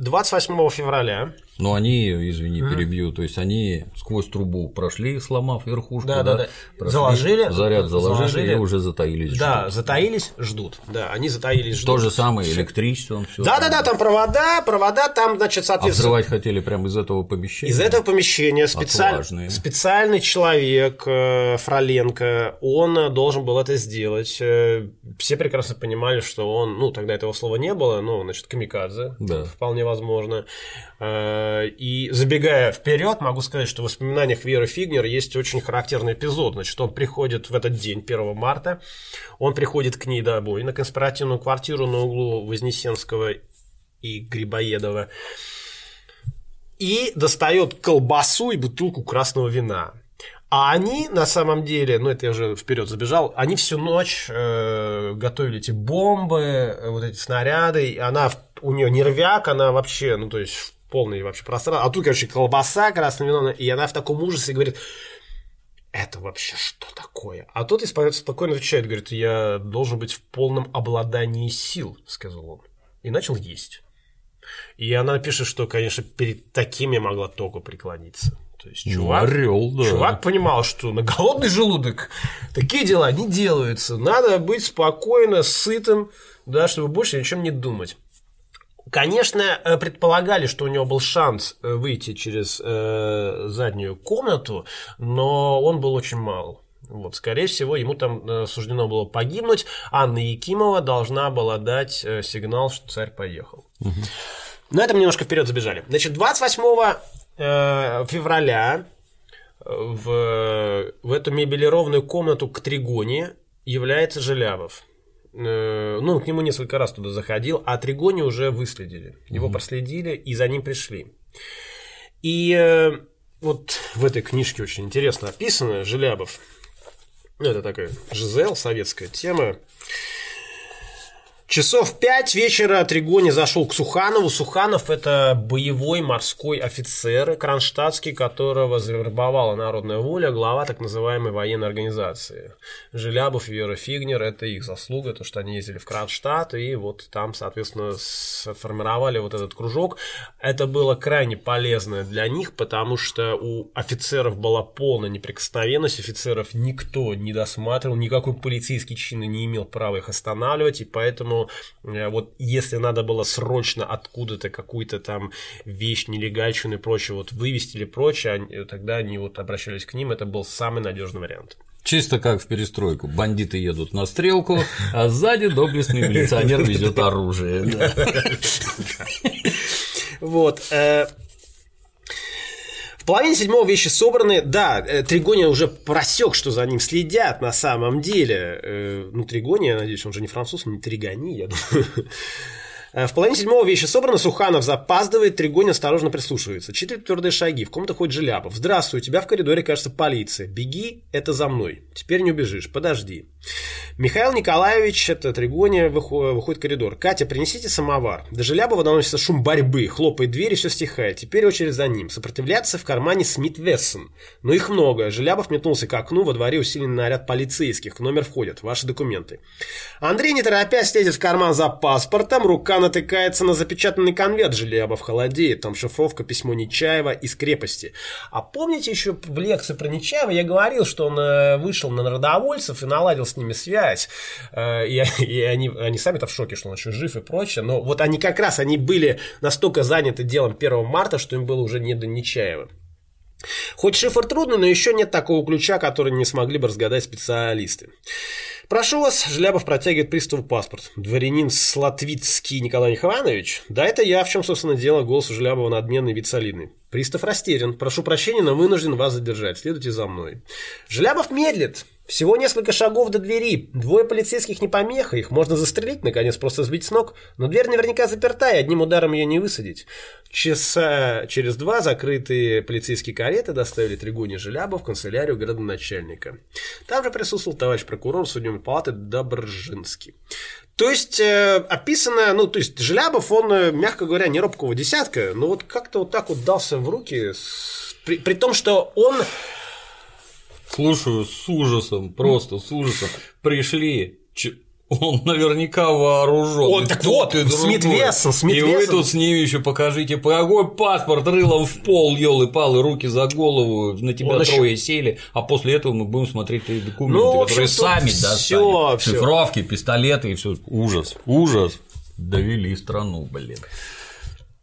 28 февраля. Но они, извини, mm-hmm. перебью, то есть они сквозь трубу прошли, сломав верхушку, да, да, да. Прошли, заложили, заряд заложили, заложили и уже затаились. Да, ждут. затаились, ждут. Да, они затаились, ждут. То же самое, электричество, все. Да, да, да, там провода, провода, там, значит, соответственно. А взрывать хотели прямо из этого помещения. Из этого помещения специаль... специальный человек э, Фроленко, он должен был это сделать. Э, все прекрасно понимали, что он, ну, тогда этого слова не было, ну, значит, камикадзе, да. вполне возможно. Э, и забегая вперед, могу сказать, что в воспоминаниях Веры Фигнер есть очень характерный эпизод. Значит, он приходит в этот день, 1 марта, он приходит к ней домой на конспиративную квартиру на углу Вознесенского и Грибоедова и достает колбасу и бутылку красного вина. А они на самом деле, ну это я уже вперед забежал, они всю ночь э, готовили эти бомбы, э, вот эти снаряды, и она у нее нервяк, она вообще, ну то есть полный вообще пространство. А тут, короче, колбаса красновиновая, и она в таком ужасе говорит, это вообще что такое? А тот спокойно отвечает, говорит, я должен быть в полном обладании сил, сказал он. И начал есть. И она пишет, что, конечно, перед такими могла только преклониться. То есть чувак, ну, орел, да. чувак понимал, что на голодный желудок такие дела не делаются. Надо быть спокойно, сытым, да, чтобы больше ни о чем не думать. Конечно, э, предполагали, что у него был шанс э, выйти через э, заднюю комнату, но он был очень мал. Вот, скорее всего, ему там э, суждено было погибнуть. Анна Якимова должна была дать сигнал, что царь поехал. Угу. На этом немножко вперед забежали. Значит, 28 э, февраля в, в эту мебелированную комнату к Тригоне является Желябов. Э, ну, к нему несколько раз туда заходил, а Тригони уже выследили. Его угу. проследили и за ним пришли. И э, вот в этой книжке очень интересно описано Желябов. Ну, это такая Жизел, советская тема. Часов пять вечера Тригони зашел к Суханову. Суханов – это боевой морской офицер кронштадтский, которого завербовала Народная воля, глава так называемой военной организации. Желябов и Вера Фигнер – это их заслуга, то, что они ездили в Кронштадт, и вот там, соответственно, сформировали вот этот кружок. Это было крайне полезно для них, потому что у офицеров была полная неприкосновенность, офицеров никто не досматривал, никакой полицейский чин не имел права их останавливать, и поэтому Э, вот если надо было срочно откуда-то какую-то там вещь, нелегальщину и прочее вот вывести или прочее, э, тогда они вот обращались к ним, это был самый надежный вариант. Чисто как в перестройку. Бандиты едут на стрелку, а сзади доблестный милиционер везет оружие. [LAUGHS] Вот. Половине седьмого вещи собраны. Да, э, Тригония уже просек, что за ним следят на самом деле. Э, ну, Тригония, надеюсь, он же не француз, не Тригони, я думаю. Э, в половине седьмого вещи собрано, Суханов запаздывает, Тригонин осторожно прислушивается. Четыре твердые шаги, в комнату ходит Желябов. «Здравствуй, у тебя в коридоре, кажется, полиция. Беги, это за мной. Теперь не убежишь, подожди». Михаил Николаевич, это Тригония, выходит в коридор. «Катя, принесите самовар». До Желябова доносится шум борьбы, хлопает дверь и все стихает. Теперь очередь за ним. Сопротивляться в кармане Смит Вессон. Но их много. Желябов метнулся к окну, во дворе усиленный наряд полицейских. В номер входят. Ваши документы. Андрей, не торопясь, лезет в карман за паспортом, рука натыкается на запечатанный конверт Желябов холодеет. Там шифровка письмо Нечаева из крепости. А помните еще в лекции про Нечаева я говорил, что он э, вышел на народовольцев и наладил с ними связь. Э, и, [LAUGHS] и они, они сами-то в шоке, что он еще жив и прочее. Но вот они как раз, они были настолько заняты делом 1 марта, что им было уже не до Нечаева. Хоть шифр трудный, но еще нет такого ключа, который не смогли бы разгадать специалисты. Прошу вас, Желябов протягивает приставу паспорт. Дворянин Слатвицкий Николай Николаевич. Да, это я, в чем, собственно, дело, голос у Желябова надменный, вид солидный. Пристав растерян. Прошу прощения, но вынужден вас задержать. Следуйте за мной. Желябов медлит. Всего несколько шагов до двери. Двое полицейских не помеха. Их можно застрелить, наконец, просто сбить с ног. Но дверь наверняка заперта, и одним ударом ее не высадить. Часа через два закрытые полицейские кареты доставили Тригуни Желяба в канцелярию градоначальника. Там же присутствовал товарищ прокурор судебной палаты Добржинский. То есть э, описано, ну, то есть Желябов, он, э, мягко говоря, не робкого десятка, но вот как-то вот так вот дался в руки, при, при том, что он Слушаю с ужасом, просто с ужасом. Пришли, он наверняка вооружен. Он так вот, с Медвесом, с И вы тут с ними еще покажите какой паспорт рылом в пол, елы-палы, руки за голову, на тебя он трое еще... сели, а после этого мы будем смотреть твои документы, ну, которые сами достали. Шифровки, пистолеты и все. Ужас, ужас. Довели страну, блин.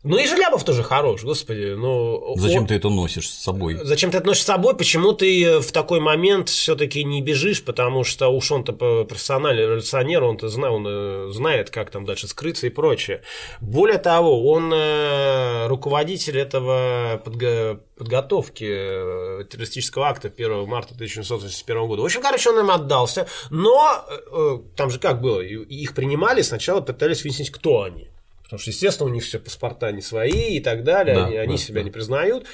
Ну и Желябов тоже хорош, господи. Ну, зачем он... ты это носишь с собой? Зачем ты это носишь с собой? Почему ты в такой момент все-таки не бежишь? Потому что уж он-то профессиональный революционер, он-то знает, он э, знает, как там дальше скрыться и прочее. Более того, он э, руководитель этого подго... подготовки э, террористического акта 1 марта 1981 года. В общем, короче, он им отдался. Но там же как было? Их принимали, сначала пытались выяснить, кто они. Потому что, естественно, у них все паспорта не свои и так далее, да, они, да, они себя да. не признают.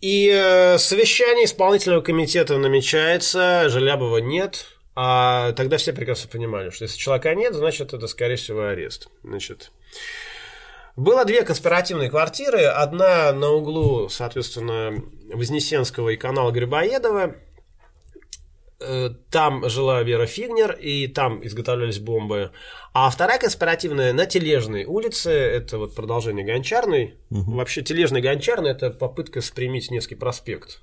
И э, совещание исполнительного комитета намечается, Желябова нет, а тогда все прекрасно понимали, что если человека нет, значит, это, скорее всего, арест. Значит, было две конспиративные квартиры. Одна на углу, соответственно, Вознесенского и канала Грибоедова. Э, там жила Вера Фигнер, и там изготовлялись бомбы. А вторая конспиративная на Тележной улице, это вот продолжение Гончарной. Угу. Вообще Тележный Гончарный – это попытка спрямить Невский проспект.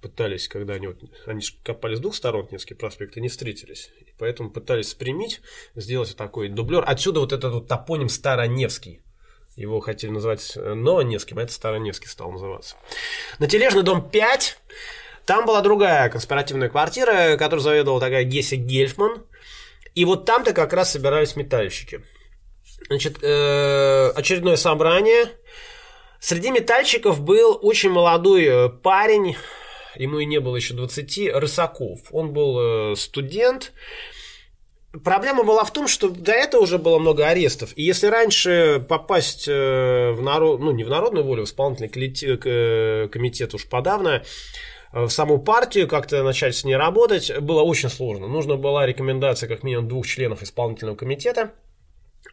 Пытались, когда они, вот, они копали с двух сторон Невский проспект и не встретились. И поэтому пытались спрямить, сделать такой дублер. Отсюда вот этот вот топоним Староневский. Его хотели называть э, Новоневским, а это Староневский стал называться. На Тележный дом 5 там была другая конспиративная квартира, которую заведовала такая Гесси Гельфман. И вот там-то как раз собирались метальщики. Значит, э, очередное собрание. Среди метальщиков был очень молодой э, парень, ему и не было еще 20, Рысаков. Он был э, студент. Проблема была в том, что до этого уже было много арестов. И если раньше попасть в народ, ну не в народную волю, в исполнительный комитет уж подавно, в саму партию, как-то начать с ней работать, было очень сложно. Нужна была рекомендация как минимум двух членов исполнительного комитета.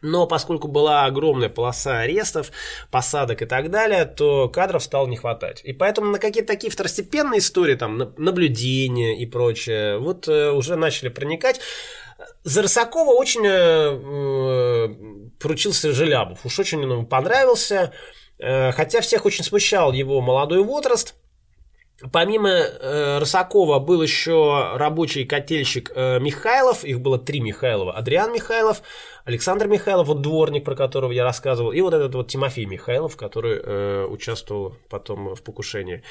Но поскольку была огромная полоса арестов, посадок и так далее, то кадров стало не хватать. И поэтому на какие-то такие второстепенные истории, там, наблюдения и прочее, вот э, уже начали проникать. За Рысакова очень э, поручился Желябов. Уж очень он ему понравился. Э, хотя всех очень смущал его молодой возраст – Помимо э, Рысакова был еще рабочий котельщик э, Михайлов, их было три Михайлова. Адриан Михайлов, Александр Михайлов, вот дворник, про которого я рассказывал, и вот этот вот Тимофей Михайлов, который э, участвовал потом в покушении.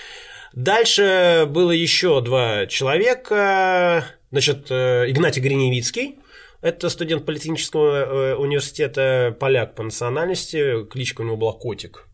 Дальше было еще два человека, значит, э, Игнатий Гриневицкий, это студент политехнического э, университета, поляк по национальности, кличка у него была Котик.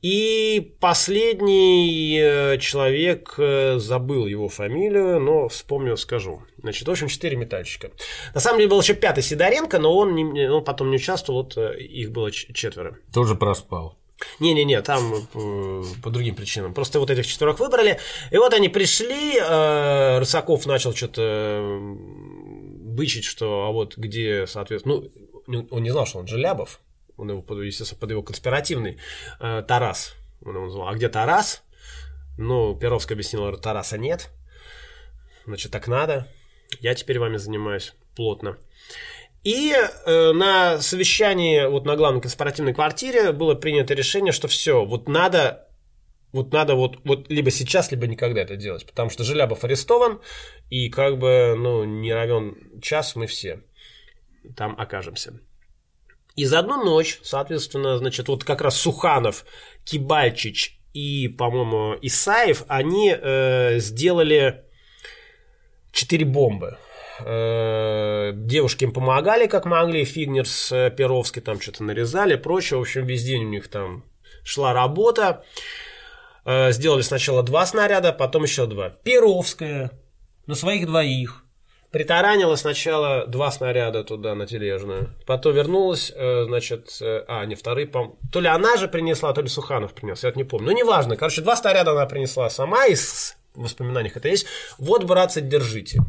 И последний э, человек, э, забыл его фамилию, но вспомню, скажу. Значит, в общем, четыре метальщика. На самом деле был еще пятый Сидоренко, но он, не, он потом не участвовал, вот э, их было четверо. Тоже проспал. Не-не-не, там по, по другим причинам. Просто вот этих четверых выбрали. И вот они пришли, э, Рысаков начал что-то бычить, что а вот где, соответственно, ну, он не знал, что он Желябов, он его, естественно, под его конспиративный э, Тарас, он его назвал. А где Тарас? Ну, Перовский объяснил, Тараса нет. Значит, так надо. Я теперь вами занимаюсь плотно. И э, на совещании вот на главной конспиративной квартире было принято решение, что все, вот надо вот надо вот, вот либо сейчас, либо никогда это делать, потому что Желябов арестован, и как бы, ну, не равен час, мы все там окажемся. И за одну ночь, соответственно, значит, вот как раз Суханов, Кибальчич и, по-моему, Исаев, они э, сделали четыре бомбы. Э, девушки им помогали, как могли, Фигнер с э, Перовской там что-то нарезали, прочее. В общем, весь день у них там шла работа. Э, сделали сначала два снаряда, потом еще два. Перовская на своих двоих притаранила сначала два снаряда туда на тележную, потом вернулась, значит, а, не вторые, то ли она же принесла, то ли Суханов принес, я это не помню, ну неважно, короче, два снаряда она принесла сама, из воспоминаниях это есть, вот, братцы, держите.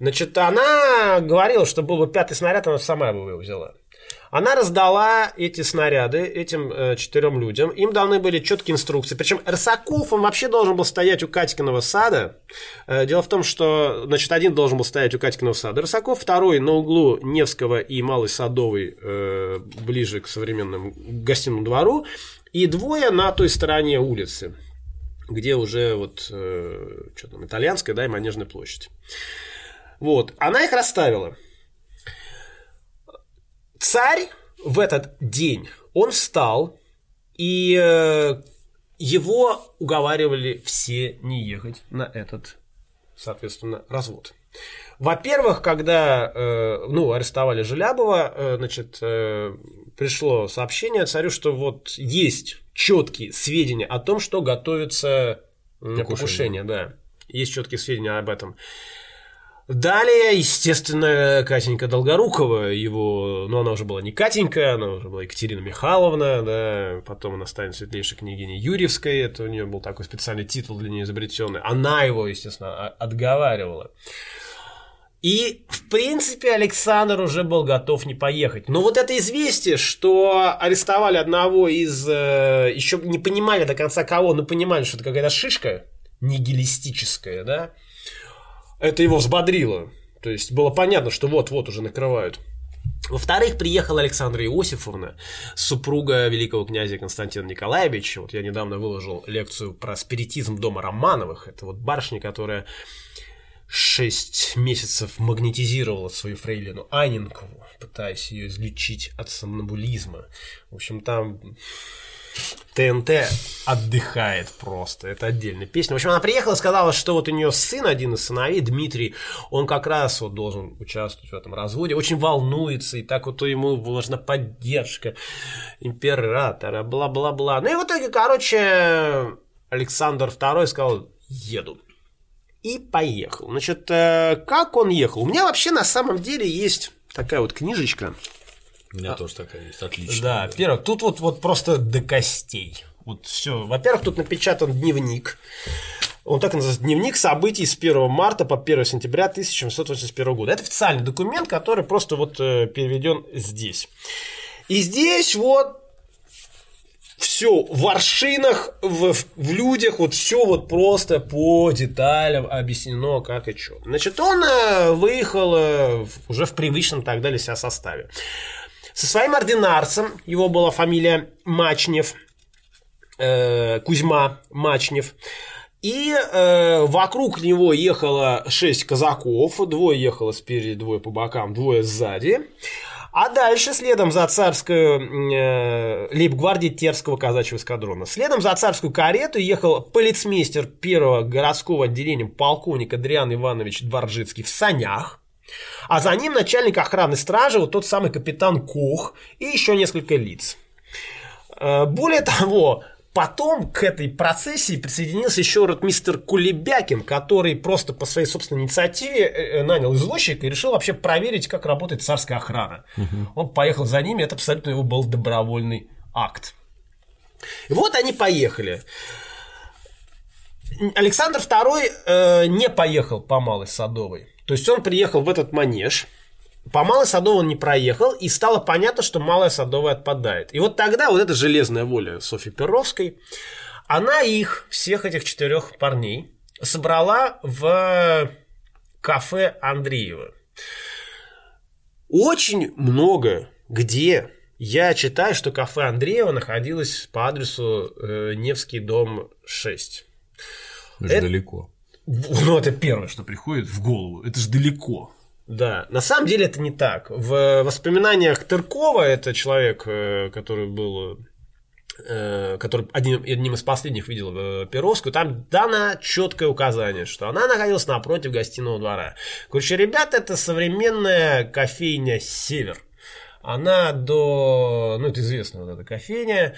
Значит, она говорила, что был бы пятый снаряд, она сама бы его взяла. Она раздала эти снаряды этим э, четырем людям. Им даны были четкие инструкции. Причем Рысаков, он вообще должен был стоять у Катькиного сада. Э, дело в том, что, значит, один должен был стоять у Катькиного сада. Рысаков, второй на углу Невского и Малой Садовой, э, ближе к современному гостиному двору. И двое на той стороне улицы, где уже вот, э, что там, Итальянская, да, и Манежная площадь. Вот, она их расставила. Царь в этот день, он встал, и э, его уговаривали все не ехать на этот, соответственно, развод. Во-первых, когда э, ну, арестовали Желябова, э, значит, э, пришло сообщение царю, что вот есть четкие сведения о том, что готовится э, покушение. Да. Есть четкие сведения об этом. Далее, естественно, Катенька Долгорукова, его, ну, она уже была не Катенька, она уже была Екатерина Михайловна, да, потом она станет светлейшей княгиней Юрьевской, это у нее был такой специальный титул для нее изобретенный. Она его, естественно, отговаривала. И, в принципе, Александр уже был готов не поехать. Но вот это известие, что арестовали одного из... Э, еще не понимали до конца кого, но понимали, что это какая-то шишка нигилистическая, да, это его взбодрило. То есть было понятно, что вот-вот уже накрывают. Во-вторых, приехала Александра Иосифовна, супруга великого князя Константина Николаевича. Вот я недавно выложил лекцию про спиритизм дома Романовых. Это вот барышня, которая шесть месяцев магнетизировала свою фрейлину Анинкову, пытаясь ее излечить от сомнамбулизма. В общем, там ТНТ отдыхает просто. Это отдельная песня. В общем, она приехала, сказала, что вот у нее сын, один из сыновей, Дмитрий, он как раз вот должен участвовать в этом разводе, очень волнуется, и так вот ему нужна поддержка императора, бла-бла-бла. Ну и в итоге, короче, Александр II сказал, еду. И поехал. Значит, э, как он ехал? У меня вообще на самом деле есть такая вот книжечка у меня а, тоже такая есть, отлично. Да, первое, тут вот, вот просто до костей. Вот все. Во-первых, тут напечатан дневник. Он так называется дневник событий с 1 марта по 1 сентября 1781 года. Это официальный документ, который просто вот э, переведен здесь. И здесь вот все в аршинах, в, в людях, вот все вот просто по деталям объяснено, как и что. Значит, он э, выехал э, уже в привычном так далее себя составе. Со своим ординарцем, его была фамилия Мачнев, э, Кузьма Мачнев, и э, вокруг него ехало шесть казаков, двое ехало спереди, двое по бокам, двое сзади. А дальше, следом за царскую э, лейб-гвардии Терского казачьего эскадрона, следом за царскую карету ехал полицмейстер первого городского отделения полковник Адриан Иванович Дворжицкий в санях. А за ним начальник охраны стражи, вот тот самый капитан Кох и еще несколько лиц. Э, более того, Потом к этой процессии присоединился еще мистер Кулебякин, который просто по своей собственной инициативе э, э, нанял извозчика и решил вообще проверить, как работает царская охрана. Угу. Он поехал за ними, это абсолютно его был добровольный акт. И вот они поехали. Александр II э, не поехал по Малой Садовой. То есть он приехал в этот манеж, по Малой Садовой он не проехал, и стало понятно, что Малая Садовая отпадает. И вот тогда вот эта железная воля Софьи Перовской, она их, всех этих четырех парней, собрала в кафе Андреева. Очень много где я читаю, что кафе Андреева находилось по адресу э, Невский дом 6. Это, это далеко. Ну, это первое, что приходит в голову. Это же далеко. Да, на самом деле это не так. В воспоминаниях Тыркова, это человек, э, который был Э, который одним, одним из последних видел э, Перовскую, там дано четкое указание, что она находилась напротив гостиного двора. Короче, ребята, это современная кофейня «Север». Она до... Ну, это известная вот эта кофейня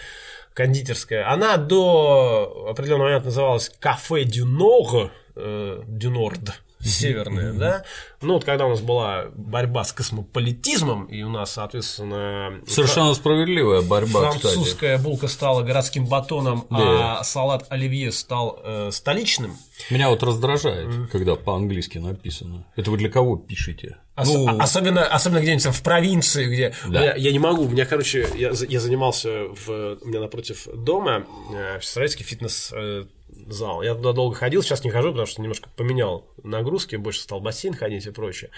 кондитерская. Она до определенного момента называлась «Кафе Дюнор», э, Дюнорд северная, да. Ну, вот когда у нас была борьба с космополитизмом, и у нас, соответственно... Совершенно справедливая борьба, Французская кстати. булка стала городским батоном, да. а салат оливье стал э, столичным. Меня вот раздражает, mm. когда по-английски написано. Это вы для кого пишете? Ос- ну... А, особенно, особенно где-нибудь в провинции, где да. меня, я не могу. У меня, короче, я, я занимался в у меня напротив дома э, всесоветский фитнес э, зал. Я туда долго ходил, сейчас не хожу, потому что немножко поменял нагрузки, больше стал бассейн ходить и прочее.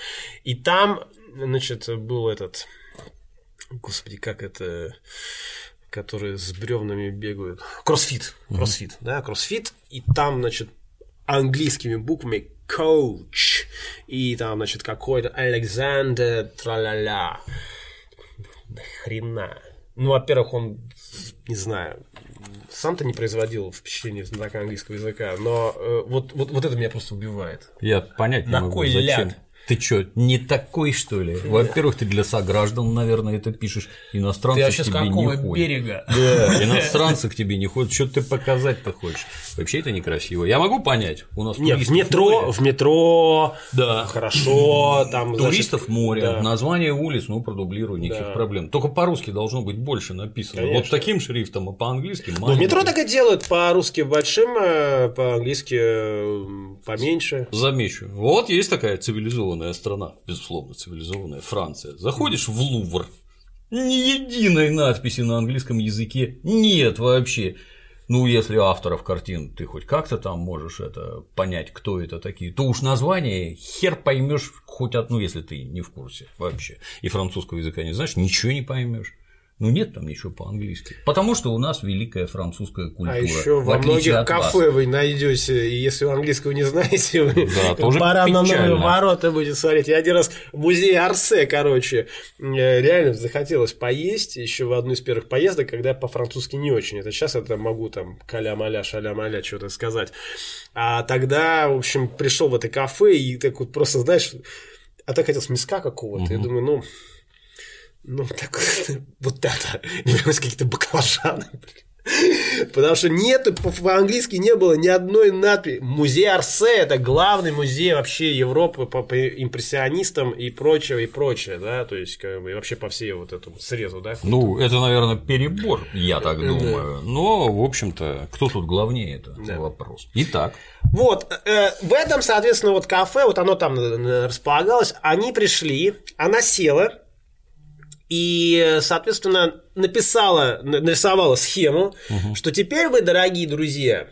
И там, значит, был этот... Господи, как это которые с бревнами бегают. Кроссфит. Кроссфит, mm-hmm. да, кроссфит. И там, значит, английскими буквами coach. И там, значит, какой-то Александр тра-ля-ля. Да хрена. Ну, во-первых, он, не знаю, сам-то не производил впечатление знатока английского языка, но э, вот, вот, вот это меня просто убивает. Я понять не На могу, кой зачем. Ляд? Ты что, не такой, что ли? Во-первых, ты для сограждан, наверное, это пишешь. Иностранцы ты к тебе не ходят. берега? Да, [LAUGHS] иностранцы к тебе не ходят. Что ты показать-то хочешь? Вообще это некрасиво. Я могу понять. У нас Нет, в метро, море. в метро, да. хорошо, там туристов значит, море, да. название улиц, ну продублирую, никаких да. проблем. Только по-русски должно быть больше написано. Конечно. Вот таким шрифтом, а по-английски. Ну, метро так и делают по-русски большим, а по-английски поменьше. Замечу. Вот есть такая цивилизованная цивилизованная страна, безусловно, цивилизованная Франция. Заходишь в Лувр, ни единой надписи на английском языке нет вообще. Ну, если авторов картин ты хоть как-то там можешь это понять, кто это такие, то уж название хер поймешь хоть одну, если ты не в курсе вообще. И французского языка не знаешь, ничего не поймешь. Ну нет там ничего по-английски. Потому что у нас великая французская культура. А еще во многих кафе вас. вы найдете, и если вы английского не знаете, вы да, тоже пора на новые ворота будет смотреть. Я один раз в музее Арсе, короче, э, реально захотелось поесть еще в одну из первых поездок, когда по-французски не очень. Это сейчас это могу там каля-маля, шаля-маля что-то сказать. А тогда, в общем, пришел в это кафе и так вот просто, знаешь, а так хотел с миска какого-то. Угу. Я думаю, ну, ну, так [LAUGHS] вот это, какие-то баклажаны, Потому что нет, по-английски не было ни одной надписи. Музей Арсе – это главный музей вообще Европы по, по импрессионистам и прочее, и прочее, да, то есть как бы, вообще по всей вот этому срезу, да. Ну, это, наверное, перебор, я так думаю. Но, в общем-то, кто тут главнее, это да. вопрос. Итак. Вот, э, в этом, соответственно, вот кафе, вот оно там располагалось, они пришли, она села, и, соответственно, написала, нарисовала схему, угу. что теперь вы, дорогие друзья,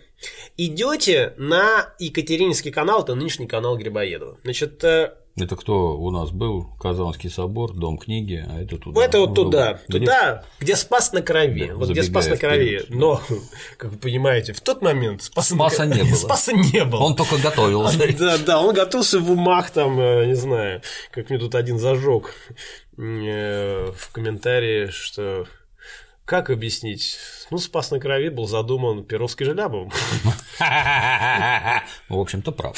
идете на Екатерининский канал, это нынешний канал Грибоедова. Значит, э, это кто у нас был? Казанский собор, Дом книги, а это туда. Это вот туда, да туда, где спас на крови. Да, вот где спас на крови. Вперед. Но, [LAUGHS] как вы понимаете, в тот момент спаса, спаса на... не [LAUGHS] было. Спаса не было. Он только готовился. [LAUGHS] Да, да, он готовился в умах, там, э, не знаю, как мне тут один зажег э, в комментарии, что как объяснить? Ну, «Спас на крови» был задуман Перовской Желябовым. [LAUGHS] В общем-то, прав.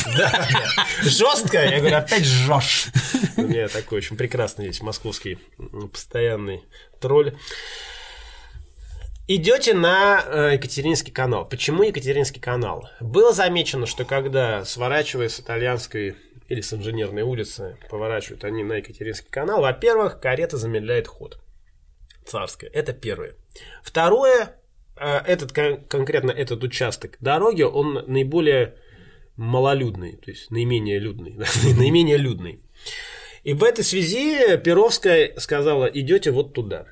Жестко, я говорю, опять жжешь. [LAUGHS] У меня такой очень прекрасный есть московский постоянный тролль. Идете на э, Екатеринский канал. Почему Екатеринский канал? Было замечено, что когда сворачивая с итальянской или с инженерной улицы, поворачивают они на Екатеринский канал, во-первых, карета замедляет ход. Царская. Это первое. Второе, э, этот, конкретно этот участок дороги, он наиболее малолюдный, то есть наименее людный, [LAUGHS] наименее людный. И в этой связи Перовская сказала, идете вот туда.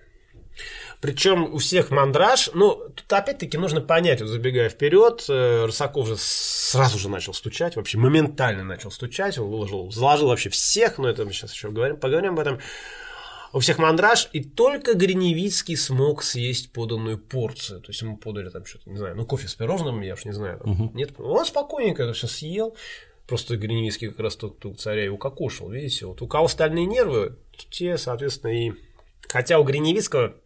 Причем у всех мандраж, ну, тут опять-таки нужно понять, вот забегая вперед, э, Рысаков же сразу же начал стучать, вообще моментально начал стучать, он выложил, заложил вообще всех, но это мы сейчас еще говорим, поговорим об этом. У всех мандраж, и только Гриневицкий смог съесть поданную порцию. То есть ему подали там что-то, не знаю, ну кофе с пирожным, я уж не знаю. Угу. Нет, он спокойненько это все съел. Просто Гриневицкий как раз тут, тут царя и укокошил, видите. Вот у кого стальные нервы, те, соответственно, и... Хотя у Гриневицкого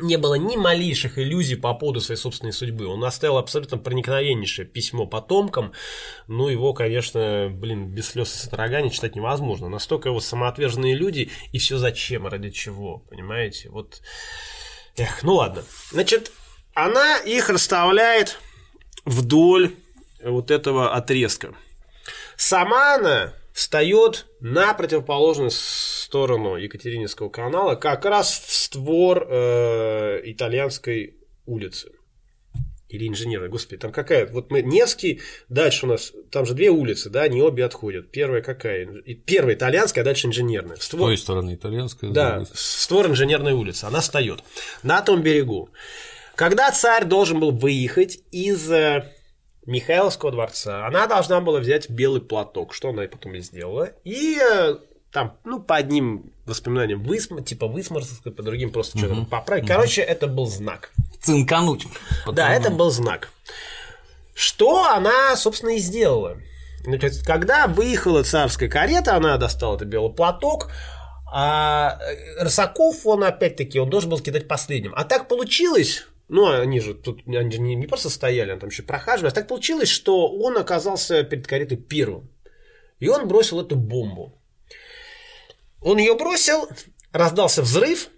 не было ни малейших иллюзий по поводу своей собственной судьбы. Он оставил абсолютно проникновеннейшее письмо потомкам. Ну, его, конечно, блин, без слез и сотрагания читать невозможно. Настолько его самоотверженные люди, и все зачем, ради чего, понимаете? Вот, эх, ну ладно. Значит, она их расставляет вдоль вот этого отрезка. Сама она встает на противоположную сторону Екатерининского канала, как раз в створ э, итальянской улицы. Или инженерной, господи, там какая? Вот мы Невский, дальше у нас, там же две улицы, да, они обе отходят. Первая какая? Первая итальянская, а дальше инженерная. Створ... С той стороны итальянская. Да, да створ инженерной улицы, она встает на том берегу. Когда царь должен был выехать из э, Михайловского дворца, она должна была взять белый платок, что она и потом и сделала, и э, там, ну, по одним воспоминаниям высм... типа высморская, по другим просто угу. что-то поправить. Короче, это был знак. Цинкануть. Да, это был знак. Что она, собственно, и сделала. Значит, когда выехала царская карета, она достала этот белый платок, а Рысаков, он опять-таки, он должен был кидать последним. А так получилось, ну, они же тут они же не, не просто стояли, они там еще прохаживались. А так получилось, что он оказался перед каретой первым. И он бросил эту бомбу. Он ее бросил, раздался взрыв,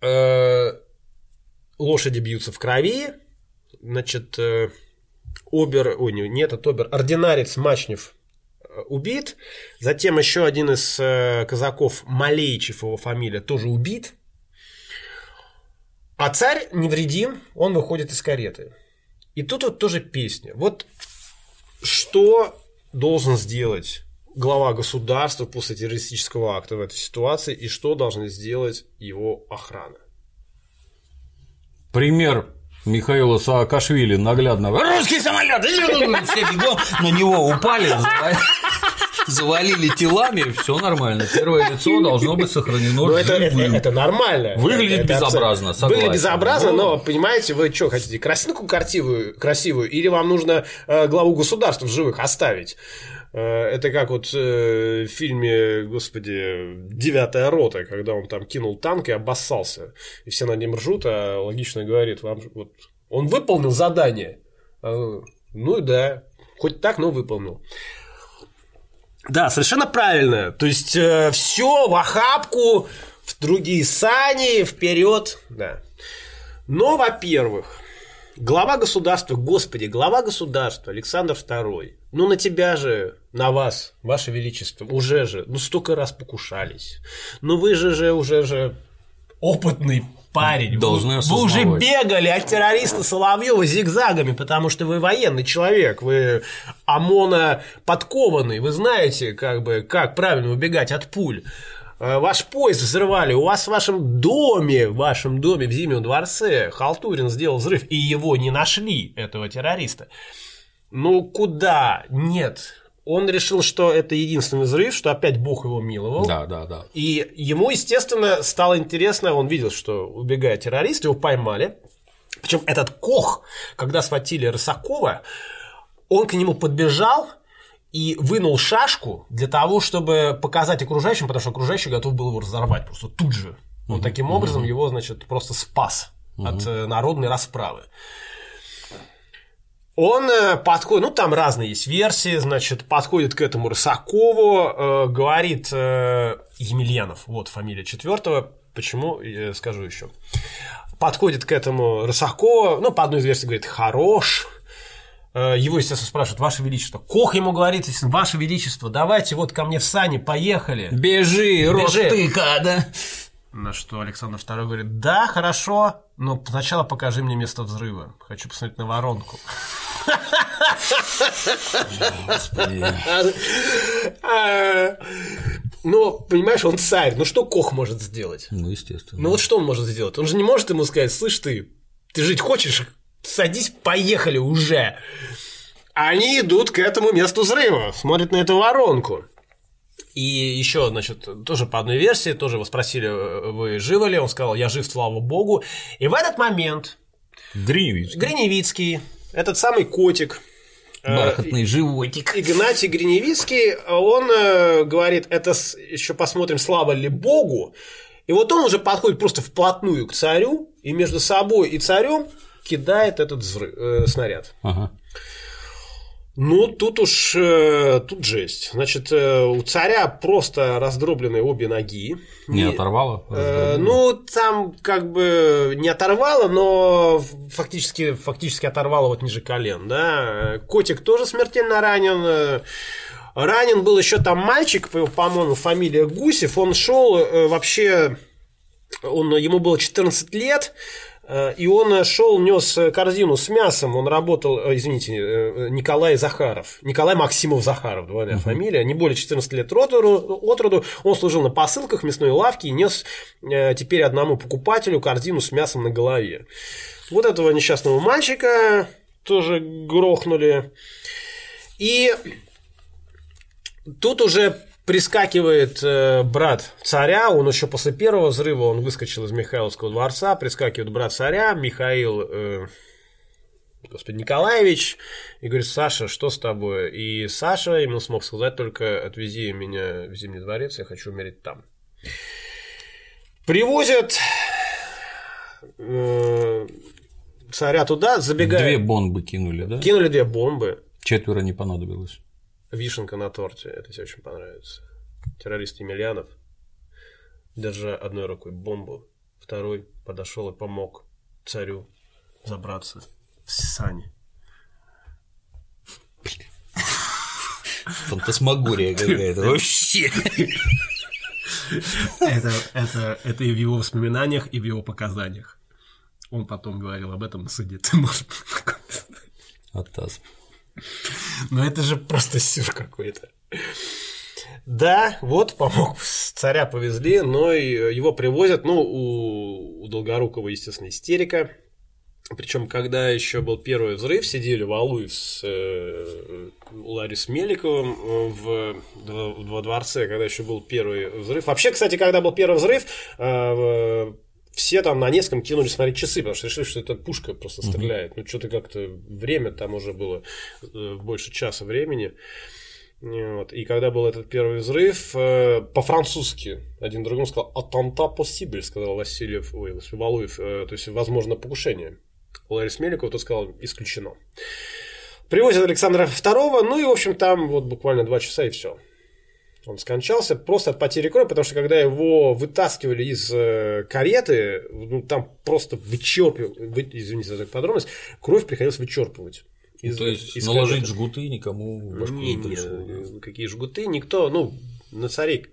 э, лошади бьются в крови, значит, э, Обер, ой, не, этот Обер, ординарец Мачнев э, убит, затем еще один из казаков, Малейчев его фамилия, тоже убит, а царь невредим, он выходит из кареты. И тут вот тоже песня. Вот что должен сделать глава государства после террористического акта в этой ситуации и что должна сделать его охрана. Пример Михаила Саакашвили наглядно. Русский самолет! Все бегом на него упали, завалили телами, все нормально. Первое лицо должно быть сохранено. Но это, это, это нормально. Выглядит это, безобразно, согласен. Выглядит безобразно, но, понимаете, вы что хотите, красивую, красивую, красивую, или вам нужно э, главу государства в живых оставить? Э, это как вот э, в фильме, господи, «Девятая рота», когда он там кинул танк и обоссался, и все над ним ржут, а логично говорит, вам вот он выполнил задание. А, ну да, хоть так, но выполнил. Да, совершенно правильно. То есть э, все в охапку, в другие сани, вперед, да. Но, во-первых, глава государства, господи, глава государства Александр II, ну на тебя же, на вас, ваше величество, уже же, ну столько раз покушались. Ну вы же же уже же опытный парень. Должны вы, вы уже бегали от террориста Соловьева зигзагами, потому что вы военный человек, вы ОМОНа подкованный, вы знаете, как бы, как правильно убегать от пуль. Э, ваш поезд взрывали, у вас в вашем доме, в вашем доме в Зимнем дворце Халтурин сделал взрыв, и его не нашли, этого террориста. Ну, куда? Нет, он решил, что это единственный взрыв, что опять Бог его миловал. Да, да, да. И ему, естественно, стало интересно, он видел, что убегает террорист, его поймали. Причем этот Кох, когда схватили Рысакова, он к нему подбежал и вынул шашку для того, чтобы показать окружающим, потому что окружающий готов был его разорвать просто тут же. Он угу, таким образом угу. его, значит, просто спас угу. от э, народной расправы. Он э, подходит, ну там разные есть версии, значит, подходит к этому Рысакову, э, говорит э, Емельянов, вот фамилия четвертого, почему, э, скажу еще. Подходит к этому Рысакову, ну, по одной из версий говорит, хорош, э, его, естественно, спрашивают, Ваше Величество. Кох ему говорит, естественно, Ваше Величество, давайте вот ко мне в сани, поехали. Бежи, ростыка, да? На что Александр II говорит, да, хорошо, но сначала покажи мне место взрыва. Хочу посмотреть на воронку. Ну, понимаешь, он царь. Ну, что Кох может сделать? Ну, естественно. Ну, вот что он может сделать? Он же не может ему сказать, слышь ты, ты жить хочешь? Садись, поехали уже. Они идут к этому месту взрыва, смотрят на эту воронку. И еще, значит, тоже по одной версии, тоже его спросили, вы живы ли? Он сказал, я жив, слава богу. И в этот момент Гриневицкий, Гриневицкий этот самый котик, э, Бархатный животик. Игнатий Гриневицкий, он э, говорит, это еще посмотрим, слава ли Богу. И вот он уже подходит просто вплотную к царю, и между собой и царем кидает этот взрыв, э, снаряд. Ага. Ну, тут уж э, тут жесть. Значит, э, у царя просто раздроблены обе ноги. Не и, оторвало? Э, ну, там как бы не оторвало, но фактически, фактически оторвало вот ниже колен. Да? Котик тоже смертельно ранен. Ранен был еще там мальчик, по-моему, фамилия Гусев. Он шел э, вообще, он, ему было 14 лет. Э, и он шел, нес корзину с мясом. Он работал, э, извините, э, Николай Захаров. Николай Максимов Захаров, двойная uh-huh. фамилия. Не более 14 лет от роду, от роду. Он служил на посылках в мясной лавке и нес теперь одному покупателю корзину с мясом на голове. Вот этого несчастного мальчика тоже грохнули. И тут уже Прискакивает э, брат царя, он еще после первого взрыва, он выскочил из Михайловского дворца, прискакивает брат царя, Михаил, э, господи, Николаевич, и говорит, Саша, что с тобой? И Саша ему смог сказать только, отвези меня в Зимний дворец, я хочу умереть там. Привозят э, царя туда, забегая. Две бомбы кинули, да? Кинули две бомбы. Четверо не понадобилось вишенка на торте. Это тебе очень понравится. Террорист Емельянов, держа одной рукой бомбу, второй подошел и помог царю забраться в сани. Фантасмагория какая-то [LAUGHS] вообще. Это, это, это и в его воспоминаниях, и в его показаниях. Он потом говорил об этом на суде. Ты можешь... Атас. Ну это же просто сюр какой-то. Да, вот помог, царя повезли, но его привозят, ну, у, у Долгорукова, естественно, истерика. Причем, когда еще был первый взрыв, сидели Валуев с э, Ларис Меликовым э, в, в, во дворце, когда еще был первый взрыв. Вообще, кстати, когда был первый взрыв, э, все там на нескольком кинули смотреть часы, потому что решили, что это пушка просто стреляет. Ну, что-то как-то время там уже было э, больше часа времени. Вот. И когда был этот первый взрыв, э, по-французски один другому сказал «Атанта possible», сказал Васильев, ой, Валуев, э, то есть, возможно, покушение. Ларис Меликов тот сказал «исключено». Привозят Александра II, ну и, в общем, там вот буквально два часа и все. Он скончался просто от потери крови, потому что когда его вытаскивали из э, кареты, ну, там просто вычерпывали, вы, извините за такую подробность, кровь приходилось вычерпывать. Из, То есть из наложить кареты. жгуты никому башку не, не, не, какие жгуты, никто, ну, на царей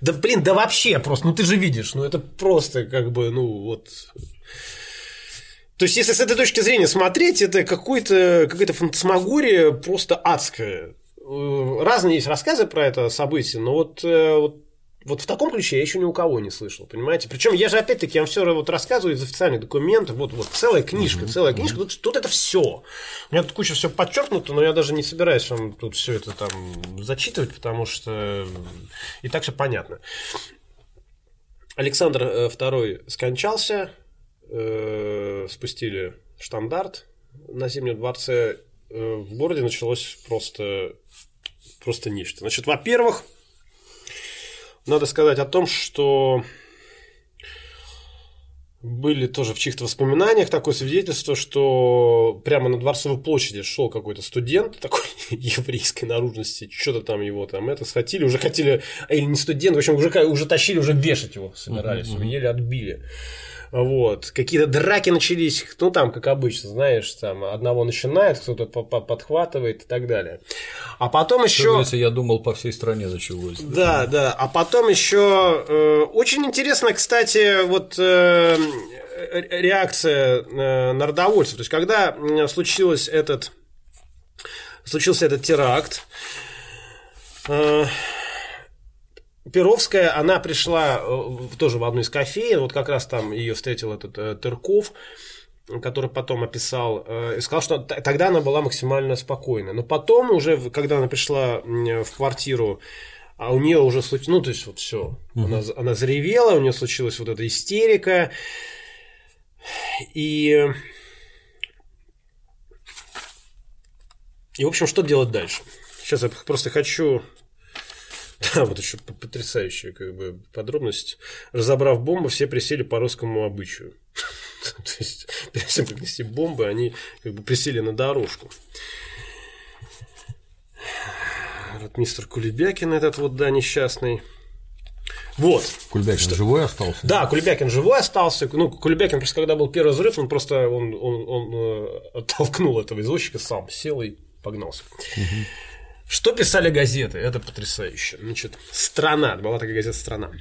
да блин, да вообще просто, ну ты же видишь, ну это просто как бы, ну вот... То есть, если с этой точки зрения смотреть, это какой-то, какая-то фантасмагория просто адская. Э, разные есть рассказы про это событие, но вот, э, вот вот в таком ключе я еще ни у кого не слышал, понимаете? Причем я же опять-таки я вам все вот рассказываю из официальных документов, вот, вот целая книжка, целая книжка, тут, тут это все. У меня тут куча все подчеркнуто, но я даже не собираюсь вам тут все это там зачитывать, потому что и так все понятно. Александр II э, скончался, спустили штандарт на Зимнем дворце, в городе началось просто просто нечто. Значит, во-первых, надо сказать о том, что были тоже в чьих-то воспоминаниях такое свидетельство, что прямо на Дворцовой площади шел какой-то студент такой [LAUGHS] еврейской наружности, что-то там его там это схватили, уже хотели, или не студент, в общем, уже, уже тащили, уже вешать его собирались, uh-huh. еле отбили. Вот. Какие-то драки начались, ну там, как обычно, знаешь, там одного начинает, кто-то подхватывает и так далее. А потом еще. Я думал, по всей стране началось. Да, да. А потом еще э, очень интересно, кстати, вот э, реакция э, народовольцев. То есть, когда случилось этот, случился этот теракт, э, Перовская, она пришла э, тоже в одну из кофеин, вот как раз там ее встретил этот э, Тырков, который потом описал, э, и сказал, что тогда она была максимально спокойна. Но потом уже, когда она пришла в квартиру, а у нее уже случилось, ну, то есть вот все, угу. она, она заревела, у нее случилась вот эта истерика, и... И, в общем, что делать дальше? Сейчас я просто хочу Да, [LAUGHS] вот еще потрясающая как бы подробность. Разобрав бомбу, все присели по русскому обычаю. [LAUGHS] То есть, перед тем, как нести бомбы, они как бы присели на дорожку. Вот мистер Кулебякин этот вот, да, несчастный. Вот. Кульбякин что... живой остался? Да, Кульбякин живой остался. Ну, Кульбякин просто когда был первый взрыв, он просто он, он, он э, оттолкнул этого извозчика сам, сел и погнался. Угу. Что писали газеты? Это потрясающе. Значит, «Страна». Была такая газета «Страна».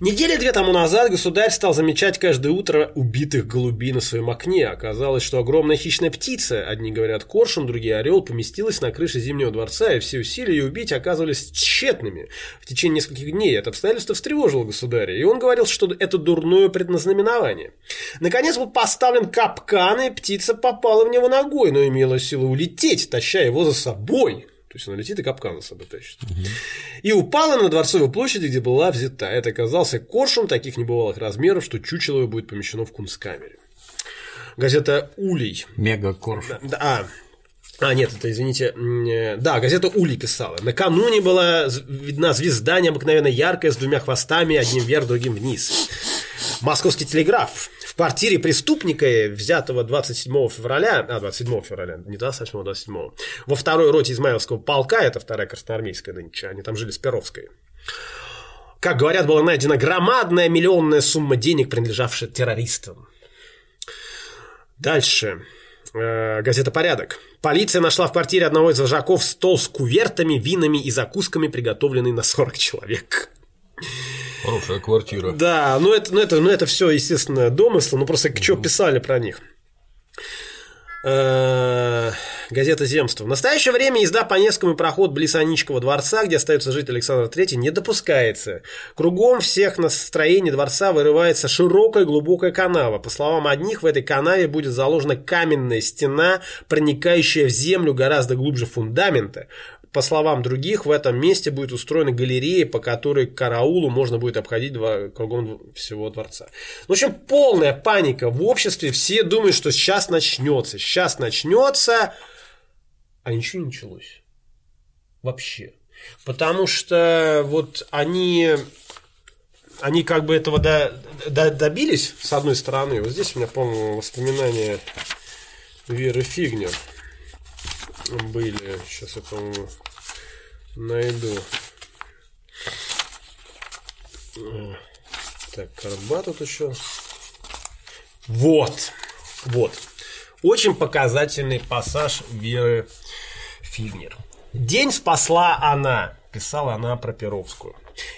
Недели две тому назад государь стал замечать каждое утро убитых голубей на своем окне. Оказалось, что огромная хищная птица, одни говорят коршун, другие орел, поместилась на крыше Зимнего дворца, и все усилия ее убить оказывались тщетными. В течение нескольких дней это обстоятельство встревожило государя, и он говорил, что это дурное предназнаменование. Наконец был поставлен капкан, и птица попала в него ногой, но имела силу улететь, таща его за собой. То есть она летит и капкан за собой тащит. Угу. И упала на Дворцовой площади, где была взята. Это оказался коршун таких небывалых размеров, что чучело будет помещено в кунсткамере. Газета «Улей». Мега коршун. Да, а, а, нет, это, извините, да, газета «Улей» писала. Накануне была видна звезда необыкновенно яркая, с двумя хвостами, одним вверх, другим вниз. Московский телеграф квартире преступника, взятого 27 февраля, а, 27 февраля, не 28, а 27, во второй роте Измаиловского полка, это вторая красноармейская нынче, они там жили с Перовской. Как говорят, была найдена громадная миллионная сумма денег, принадлежавшая террористам. Дальше. Э, газета «Порядок». Полиция нашла в квартире одного из вожаков стол с кувертами, винами и закусками, приготовленный на 40 человек. Хорошая квартира. Да, ну это, ну это, ну это все, естественно, домыслы, ну просто угу. что писали про них. Э, газета «Земство». В настоящее время езда по Невскому проход близ Аничкова дворца, где остается жить Александр III, не допускается. Кругом всех на строении дворца вырывается широкая глубокая канава. По словам одних, в этой канаве будет заложена каменная стена, проникающая в землю гораздо глубже фундамента по словам других, в этом месте будет устроена галерея, по которой караулу можно будет обходить два, кругом всего дворца. В общем, полная паника в обществе. Все думают, что сейчас начнется. Сейчас начнется. А ничего не началось. Вообще. Потому что вот они они как бы этого до, до, добились, с одной стороны. Вот здесь у меня, по-моему, воспоминания Веры Фигнер были. Сейчас я, по-моему, найду. Так, карба тут еще. Вот. Вот. Очень показательный пассаж Веры Фигнер. День спасла она, писала она про Перовскую,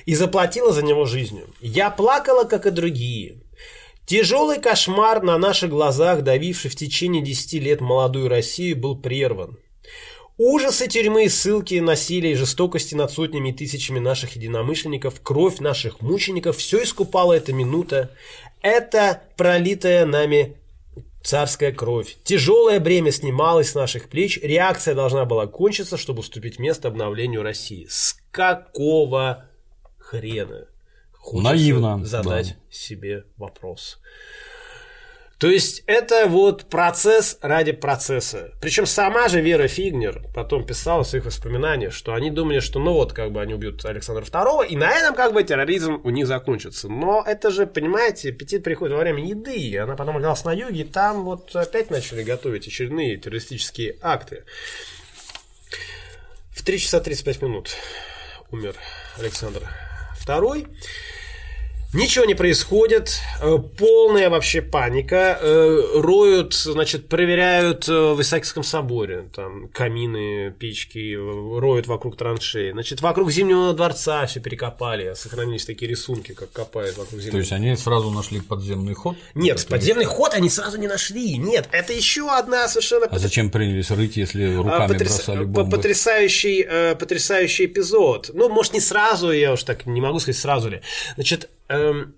и заплатила за него жизнью. Я плакала, как и другие. Тяжелый кошмар на наших глазах, давивший в течение десяти лет молодую Россию, был прерван. Ужасы тюрьмы, ссылки, насилие и жестокости над сотнями и тысячами наших единомышленников, кровь наших мучеников, все искупала эта минута. Это пролитая нами царская кровь. Тяжелое бремя снималось с наших плеч, реакция должна была кончиться, чтобы уступить место обновлению России. С какого хрена? Хочется Наивно. задать да. себе вопрос. То есть это вот процесс ради процесса. Причем сама же Вера Фигнер потом писала в своих воспоминаниях, что они думали, что ну вот как бы они убьют Александра II, и на этом как бы терроризм у них закончится. Но это же, понимаете, аппетит приходит во время еды. Она потом оказалась на юге, и там вот опять начали готовить очередные террористические акты. В 3 часа 35 минут умер Александр II. Ничего не происходит, э, полная вообще паника. Э, роют, значит, проверяют э, в Исаакиевском соборе, там камины, печки, роют вокруг траншеи. Значит, вокруг Зимнего дворца все перекопали, сохранились такие рисунки, как копают вокруг Зимнего. То есть они сразу нашли подземный ход? Нет, подземный ход они сразу не нашли. Нет, это еще одна совершенно... А зачем принялись рыть, если руками Потряс... бросали бомбы? Потрясающий, потрясающий эпизод. Ну, может, не сразу, я уж так не могу сказать сразу ли. Значит, эм,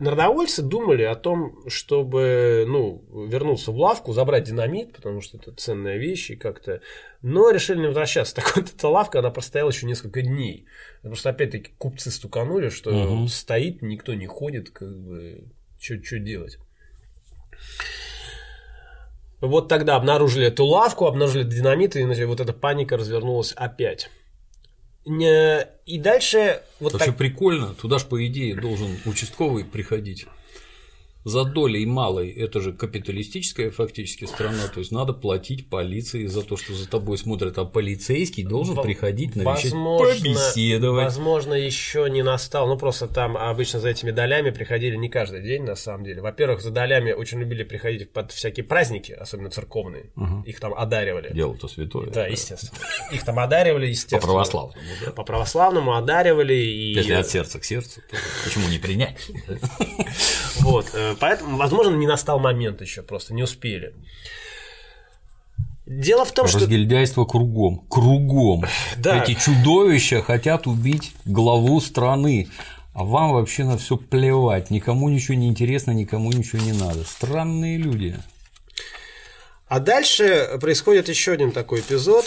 народовольцы думали о том, чтобы ну, вернуться в лавку, забрать динамит, потому что это ценная вещь и как-то... Но решили не возвращаться. [LAUGHS] Так вот, эта лавка, она простояла еще несколько дней. Потому что, опять-таки, купцы стуканули, что угу. стоит, никто не ходит, как бы, что делать. Вот тогда обнаружили эту лавку, обнаружили динамит, и вот эта паника развернулась опять. И дальше вот Вообще так... прикольно, туда же по идее должен участковый приходить за долей малой это же капиталистическая фактически страна, то есть надо платить полиции за то, что за тобой смотрят, а полицейский должен в... приходить навещать, возможно, побеседовать. Возможно, еще не настал, ну просто там обычно за этими долями приходили не каждый день на самом деле. Во-первых, за долями очень любили приходить под всякие праздники, особенно церковные, угу. их там одаривали. Дело-то святое. Да, естественно. Их там одаривали, естественно. По православному, да? По православному одаривали. И... Если от сердца к сердцу, то почему не принять? Вот, э, поэтому, возможно, не настал момент еще, просто не успели. Дело в том, что... Разгильдяйство кругом. Кругом. [LAUGHS] Да. Эти чудовища хотят убить главу страны. А вам вообще на все плевать. Никому ничего не интересно, никому ничего не надо. Странные люди. А дальше происходит еще один такой эпизод.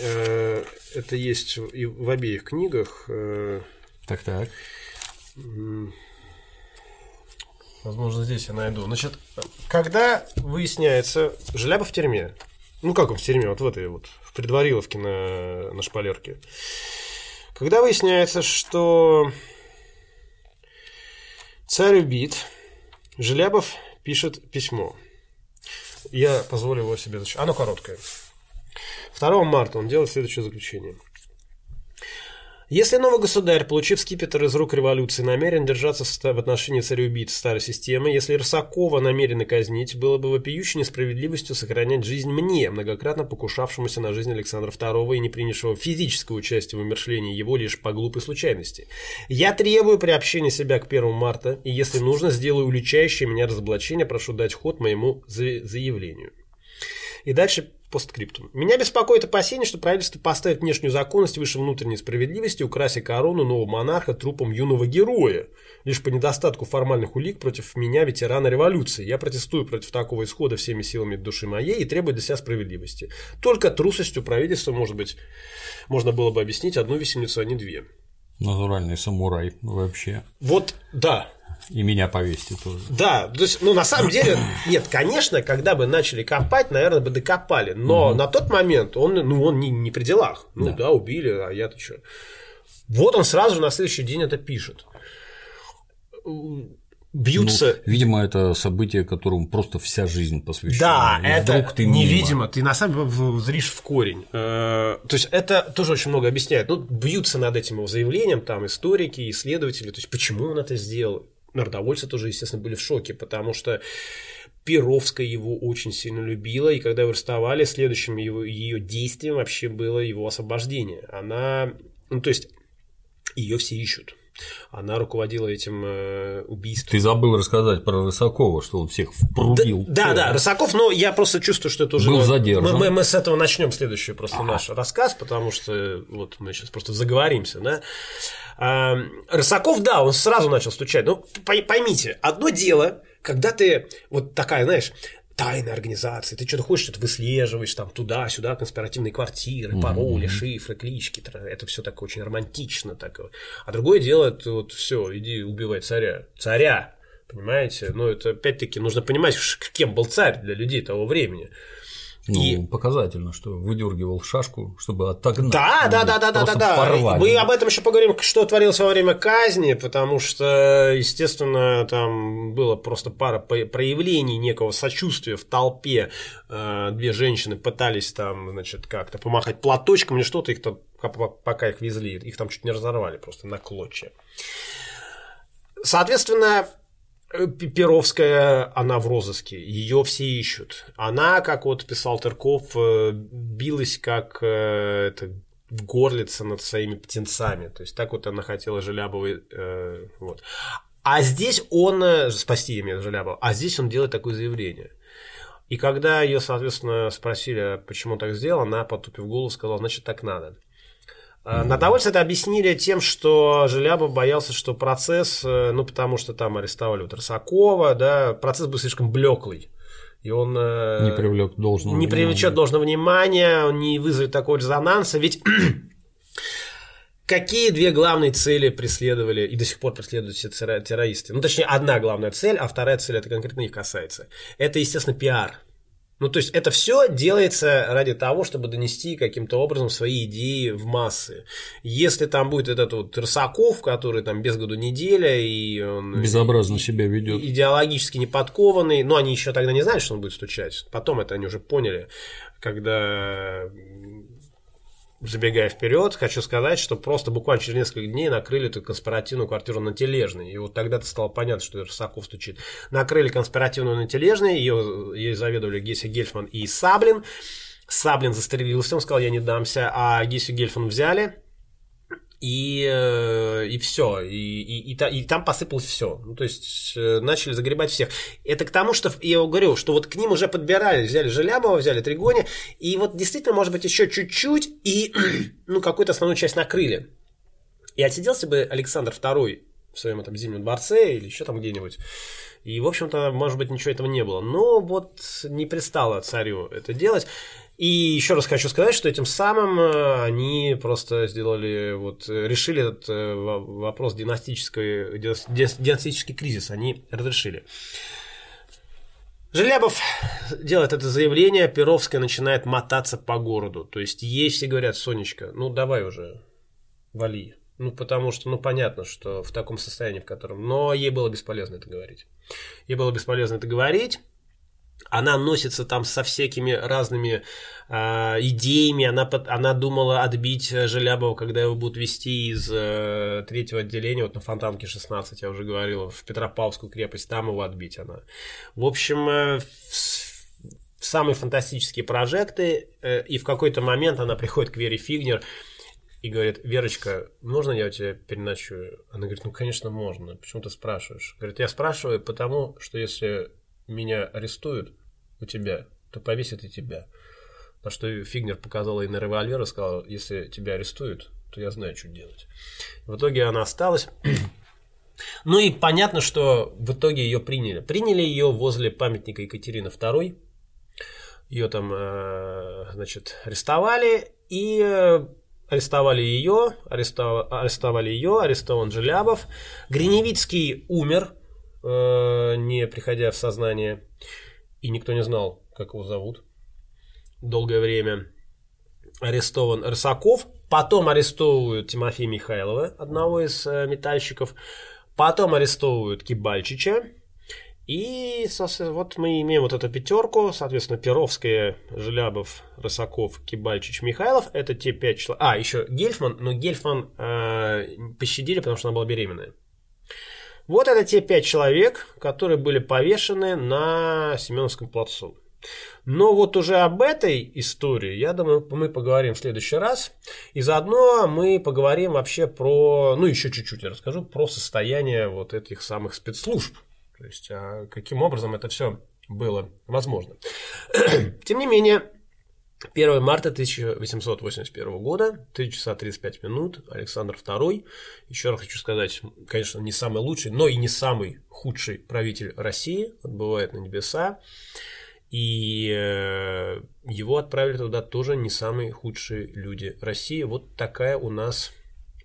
Э, это есть и в обеих книгах. Э, так, так. Возможно, здесь я найду. Значит, когда выясняется, Желяба в тюрьме. Ну, как он в тюрьме? Вот в этой вот, в предвариловке на, на шпалерке. Когда выясняется, что царь убит, Желябов пишет письмо. Я позволю его себе зачитать. Оно короткое. 2 марта он делает следующее заключение. Если новый государь, получив скипетр из рук революции, намерен держаться в отношении цареубийц старой системы, если Рысакова намерены казнить, было бы вопиющей несправедливостью сохранять жизнь мне, многократно покушавшемуся на жизнь Александра II и не принявшего физического участия в умершлении его лишь по глупой случайности. Я требую приобщения себя к 1 марта, и если нужно, сделаю уличающее меня разоблачение, прошу дать ход моему заявлению. И дальше Постскриптум. Меня беспокоит опасение, что правительство поставит внешнюю законность выше внутренней справедливости, украся корону нового монарха трупом юного героя. Лишь по недостатку формальных улик против меня, ветерана революции. Я протестую против такого исхода всеми силами души моей и требую для себя справедливости. Только трусостью правительства, может быть, можно было бы объяснить одну весельницу, а не две. Натуральный самурай вообще. Вот, да, и меня повесьте тоже. Да, то есть, ну, на самом деле, нет, конечно, когда бы начали копать, наверное, бы докопали. Но угу. на тот момент он, ну, он не, не при делах. Ну, да. да, убили, а я-то что. Вот он сразу на следующий день это пишет. Бьются. Ну, видимо, это событие, которому просто вся жизнь посвящена. Да, и это ты невидимо, мимо. ты на самом деле зришь в корень. Э, то есть это тоже очень много объясняет. Ну, бьются над этим его заявлением, там историки, исследователи. То есть почему он это сделал? Народовольцы тоже, естественно, были в шоке, потому что Перовская его очень сильно любила, и когда вы расставали, следующим его, ее действием вообще было его освобождение. Она, ну то есть, ее все ищут. Она руководила этим э, убийством. Ты забыл рассказать про Рысакова, что он всех впрудил. Да, да, да, Рысаков, но я просто чувствую, что это уже... Был задержан. Мы, мы, мы с этого начнем следующий просто наш рассказ, потому что вот мы сейчас просто заговоримся, да. А, Рысаков, да, он сразу начал стучать. Ну, поймите, одно дело, когда ты вот такая, знаешь, тайная организация, ты что-то хочешь, что-то выслеживаешь, там туда-сюда, конспиративные квартиры, mm-hmm. пароли, шифры, клички, это все так очень романтично. Так. А другое дело, это вот все, иди убивай царя. Царя, понимаете? Но это опять-таки нужно понимать, кем был царь для людей того времени. Ну, и... показательно, что выдергивал шашку, чтобы отогнать. Да, да, да, да, да, да, да. Мы об этом еще поговорим, что творилось во время казни, потому что, естественно, там было просто пара проявлений некого сочувствия в толпе. Э, две женщины пытались там, значит, как-то помахать платочком или что-то, их там, пока их везли, их там чуть не разорвали просто на клочья. Соответственно, Перовская, она в розыске, ее все ищут. Она, как вот писал Тырков, э, билась как э, это, горлица над своими птенцами. То есть так вот она хотела Желябовой. Э, вот. А здесь он, спасти имя Желябова, а здесь он делает такое заявление. И когда ее, соответственно, спросили, а почему так сделал, она, потупив голову, сказала, значит, так надо. Mm-hmm. Народовольцы это объяснили тем, что Желябов боялся, что процесс, э, ну, потому что там арестовали вот Рысакова, да, процесс был слишком блеклый. И он э, не привлек должного не привлечет должного внимания, он не вызовет такого резонанса. Ведь [CLEARS THROAT] какие две главные цели преследовали и до сих пор преследуют все террористы? Ну, точнее, одна главная цель, а вторая цель это конкретно их касается. Это, естественно, пиар. Ну, то есть это все делается ради того, чтобы донести каким-то образом свои идеи в массы. Если там будет этот вот Рысаков, который там без году неделя, и он безобразно себя ведет. Идеологически не подкованный, но они еще тогда не знали, что он будет стучать. Потом это они уже поняли, когда забегая вперед, хочу сказать, что просто буквально через несколько дней накрыли эту конспиративную квартиру на Тележной. И вот тогда-то стало понятно, что Рысаков стучит. Накрыли конспиративную на Тележной, ее, ее заведовали Геси Гельфман и Саблин. Саблин застрелился, он сказал, я не дамся, а Гесю Гельфман взяли, и, э, и все, и, и, и, и там посыпалось все. Ну, то есть э, начали загребать всех. Это к тому, что я говорю, что вот к ним уже подбирали, взяли Желябова, взяли Тригони, и вот действительно, может быть, еще чуть-чуть, и [CLEARS THROAT] ну, какую-то основную часть накрыли. И отсиделся бы Александр II в своем этом зимнем дворце или еще там где-нибудь. И, в общем-то, может быть, ничего этого не было. Но вот не пристало царю это делать. И еще раз хочу сказать, что этим самым э, они просто сделали, вот, решили этот э, вопрос династической, династический кризис, они разрешили. Желябов делает это заявление, Перовская начинает мотаться по городу. То есть ей все говорят, Сонечка, ну давай уже, вали. Ну, потому что, ну, понятно, что в таком состоянии, в котором... Но ей было бесполезно это говорить. Ей было бесполезно это говорить она носится там со всякими разными э, идеями. Она, она думала отбить Желябова, когда его будут вести из э, третьего отделения, вот на Фонтанке 16, я уже говорил, в Петропавловскую крепость, там его отбить она. В общем, э, в, в самые фантастические прожекты, э, и в какой-то момент она приходит к Вере Фигнер и говорит, Верочка, можно я у тебя переночую? Она говорит, ну, конечно, можно. Почему ты спрашиваешь? Говорит, я спрашиваю, потому что если меня арестуют у тебя, то повесят и тебя. На что Фигнер показал ей на револьвер и сказал, если тебя арестуют, то я знаю, что делать. В итоге она осталась. [CLEARS THROAT] Ну и понятно, что в итоге ее приняли. Приняли ее возле памятника Екатерины II. Ее там, э, значит, арестовали и э, арестовали ее, арестовали ее, арестован Желябов. Гриневицкий умер не приходя в сознание, и никто не знал, как его зовут. Долгое время арестован Рысаков, потом арестовывают Тимофея Михайлова, одного из э, метальщиков, потом арестовывают Кибальчича, и вот мы имеем вот эту пятерку, соответственно, Перовская, Желябов, Рысаков, Кибальчич, Михайлов. Это те пять человек. А, еще Гельфман, но Гельфман э, пощадили, потому что она была беременная. Вот это те пять человек, которые были повешены на Семеновском плацу. Но вот уже об этой истории, я думаю, мы поговорим в следующий раз. И заодно мы поговорим вообще про, ну еще чуть-чуть я расскажу, про состояние вот этих самых спецслужб. То есть, а каким образом это все было возможно. [CLEARS THROAT] Тем не менее, 1 марта 1881 года, 3 часа 35 минут, Александр II, еще раз хочу сказать, конечно, не самый лучший, но и не самый худший правитель России, отбывает на небеса, и э, его отправили туда тоже не самые худшие люди России. Вот такая у нас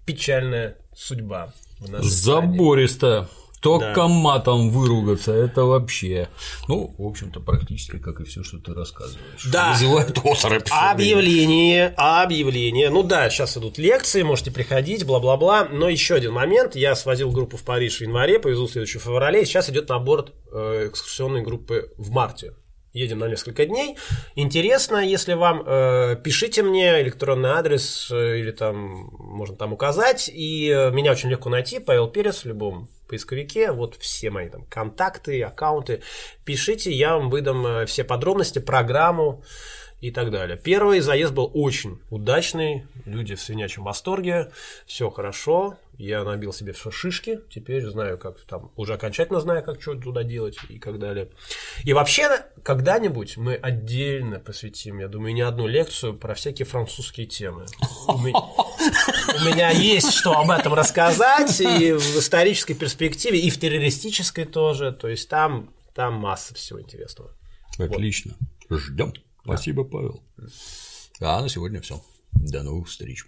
печальная судьба. Забористо. Только да. матом выругаться, это вообще. Ну, в общем-то, практически как и все, что ты рассказываешь. Да. Вызывает оторопь. Объявление, объявление. Ну да, сейчас идут лекции, можете приходить, бла-бла-бла. Но еще один момент. Я свозил группу в Париж в январе, повезу в следующем феврале. Сейчас идет набор э, экскурсионной группы в марте едем на несколько дней. Интересно, если вам, э, пишите мне электронный адрес э, или там можно там указать. И э, меня очень легко найти, Павел Перес в любом поисковике. Вот все мои там контакты, аккаунты. Пишите, я вам выдам э, все подробности, программу и так далее. Первый заезд был очень удачный, люди в свинячем восторге, все хорошо, я набил себе все шишки, теперь знаю, как там, уже окончательно знаю, как что туда делать и так далее. И вообще, когда-нибудь мы отдельно посвятим, я думаю, не одну лекцию про всякие французские темы. У меня есть что об этом рассказать и в исторической перспективе, и в террористической тоже, то есть там, там масса всего интересного. Отлично, ждем. Спасибо, Павел. А на сегодня все. До новых встреч.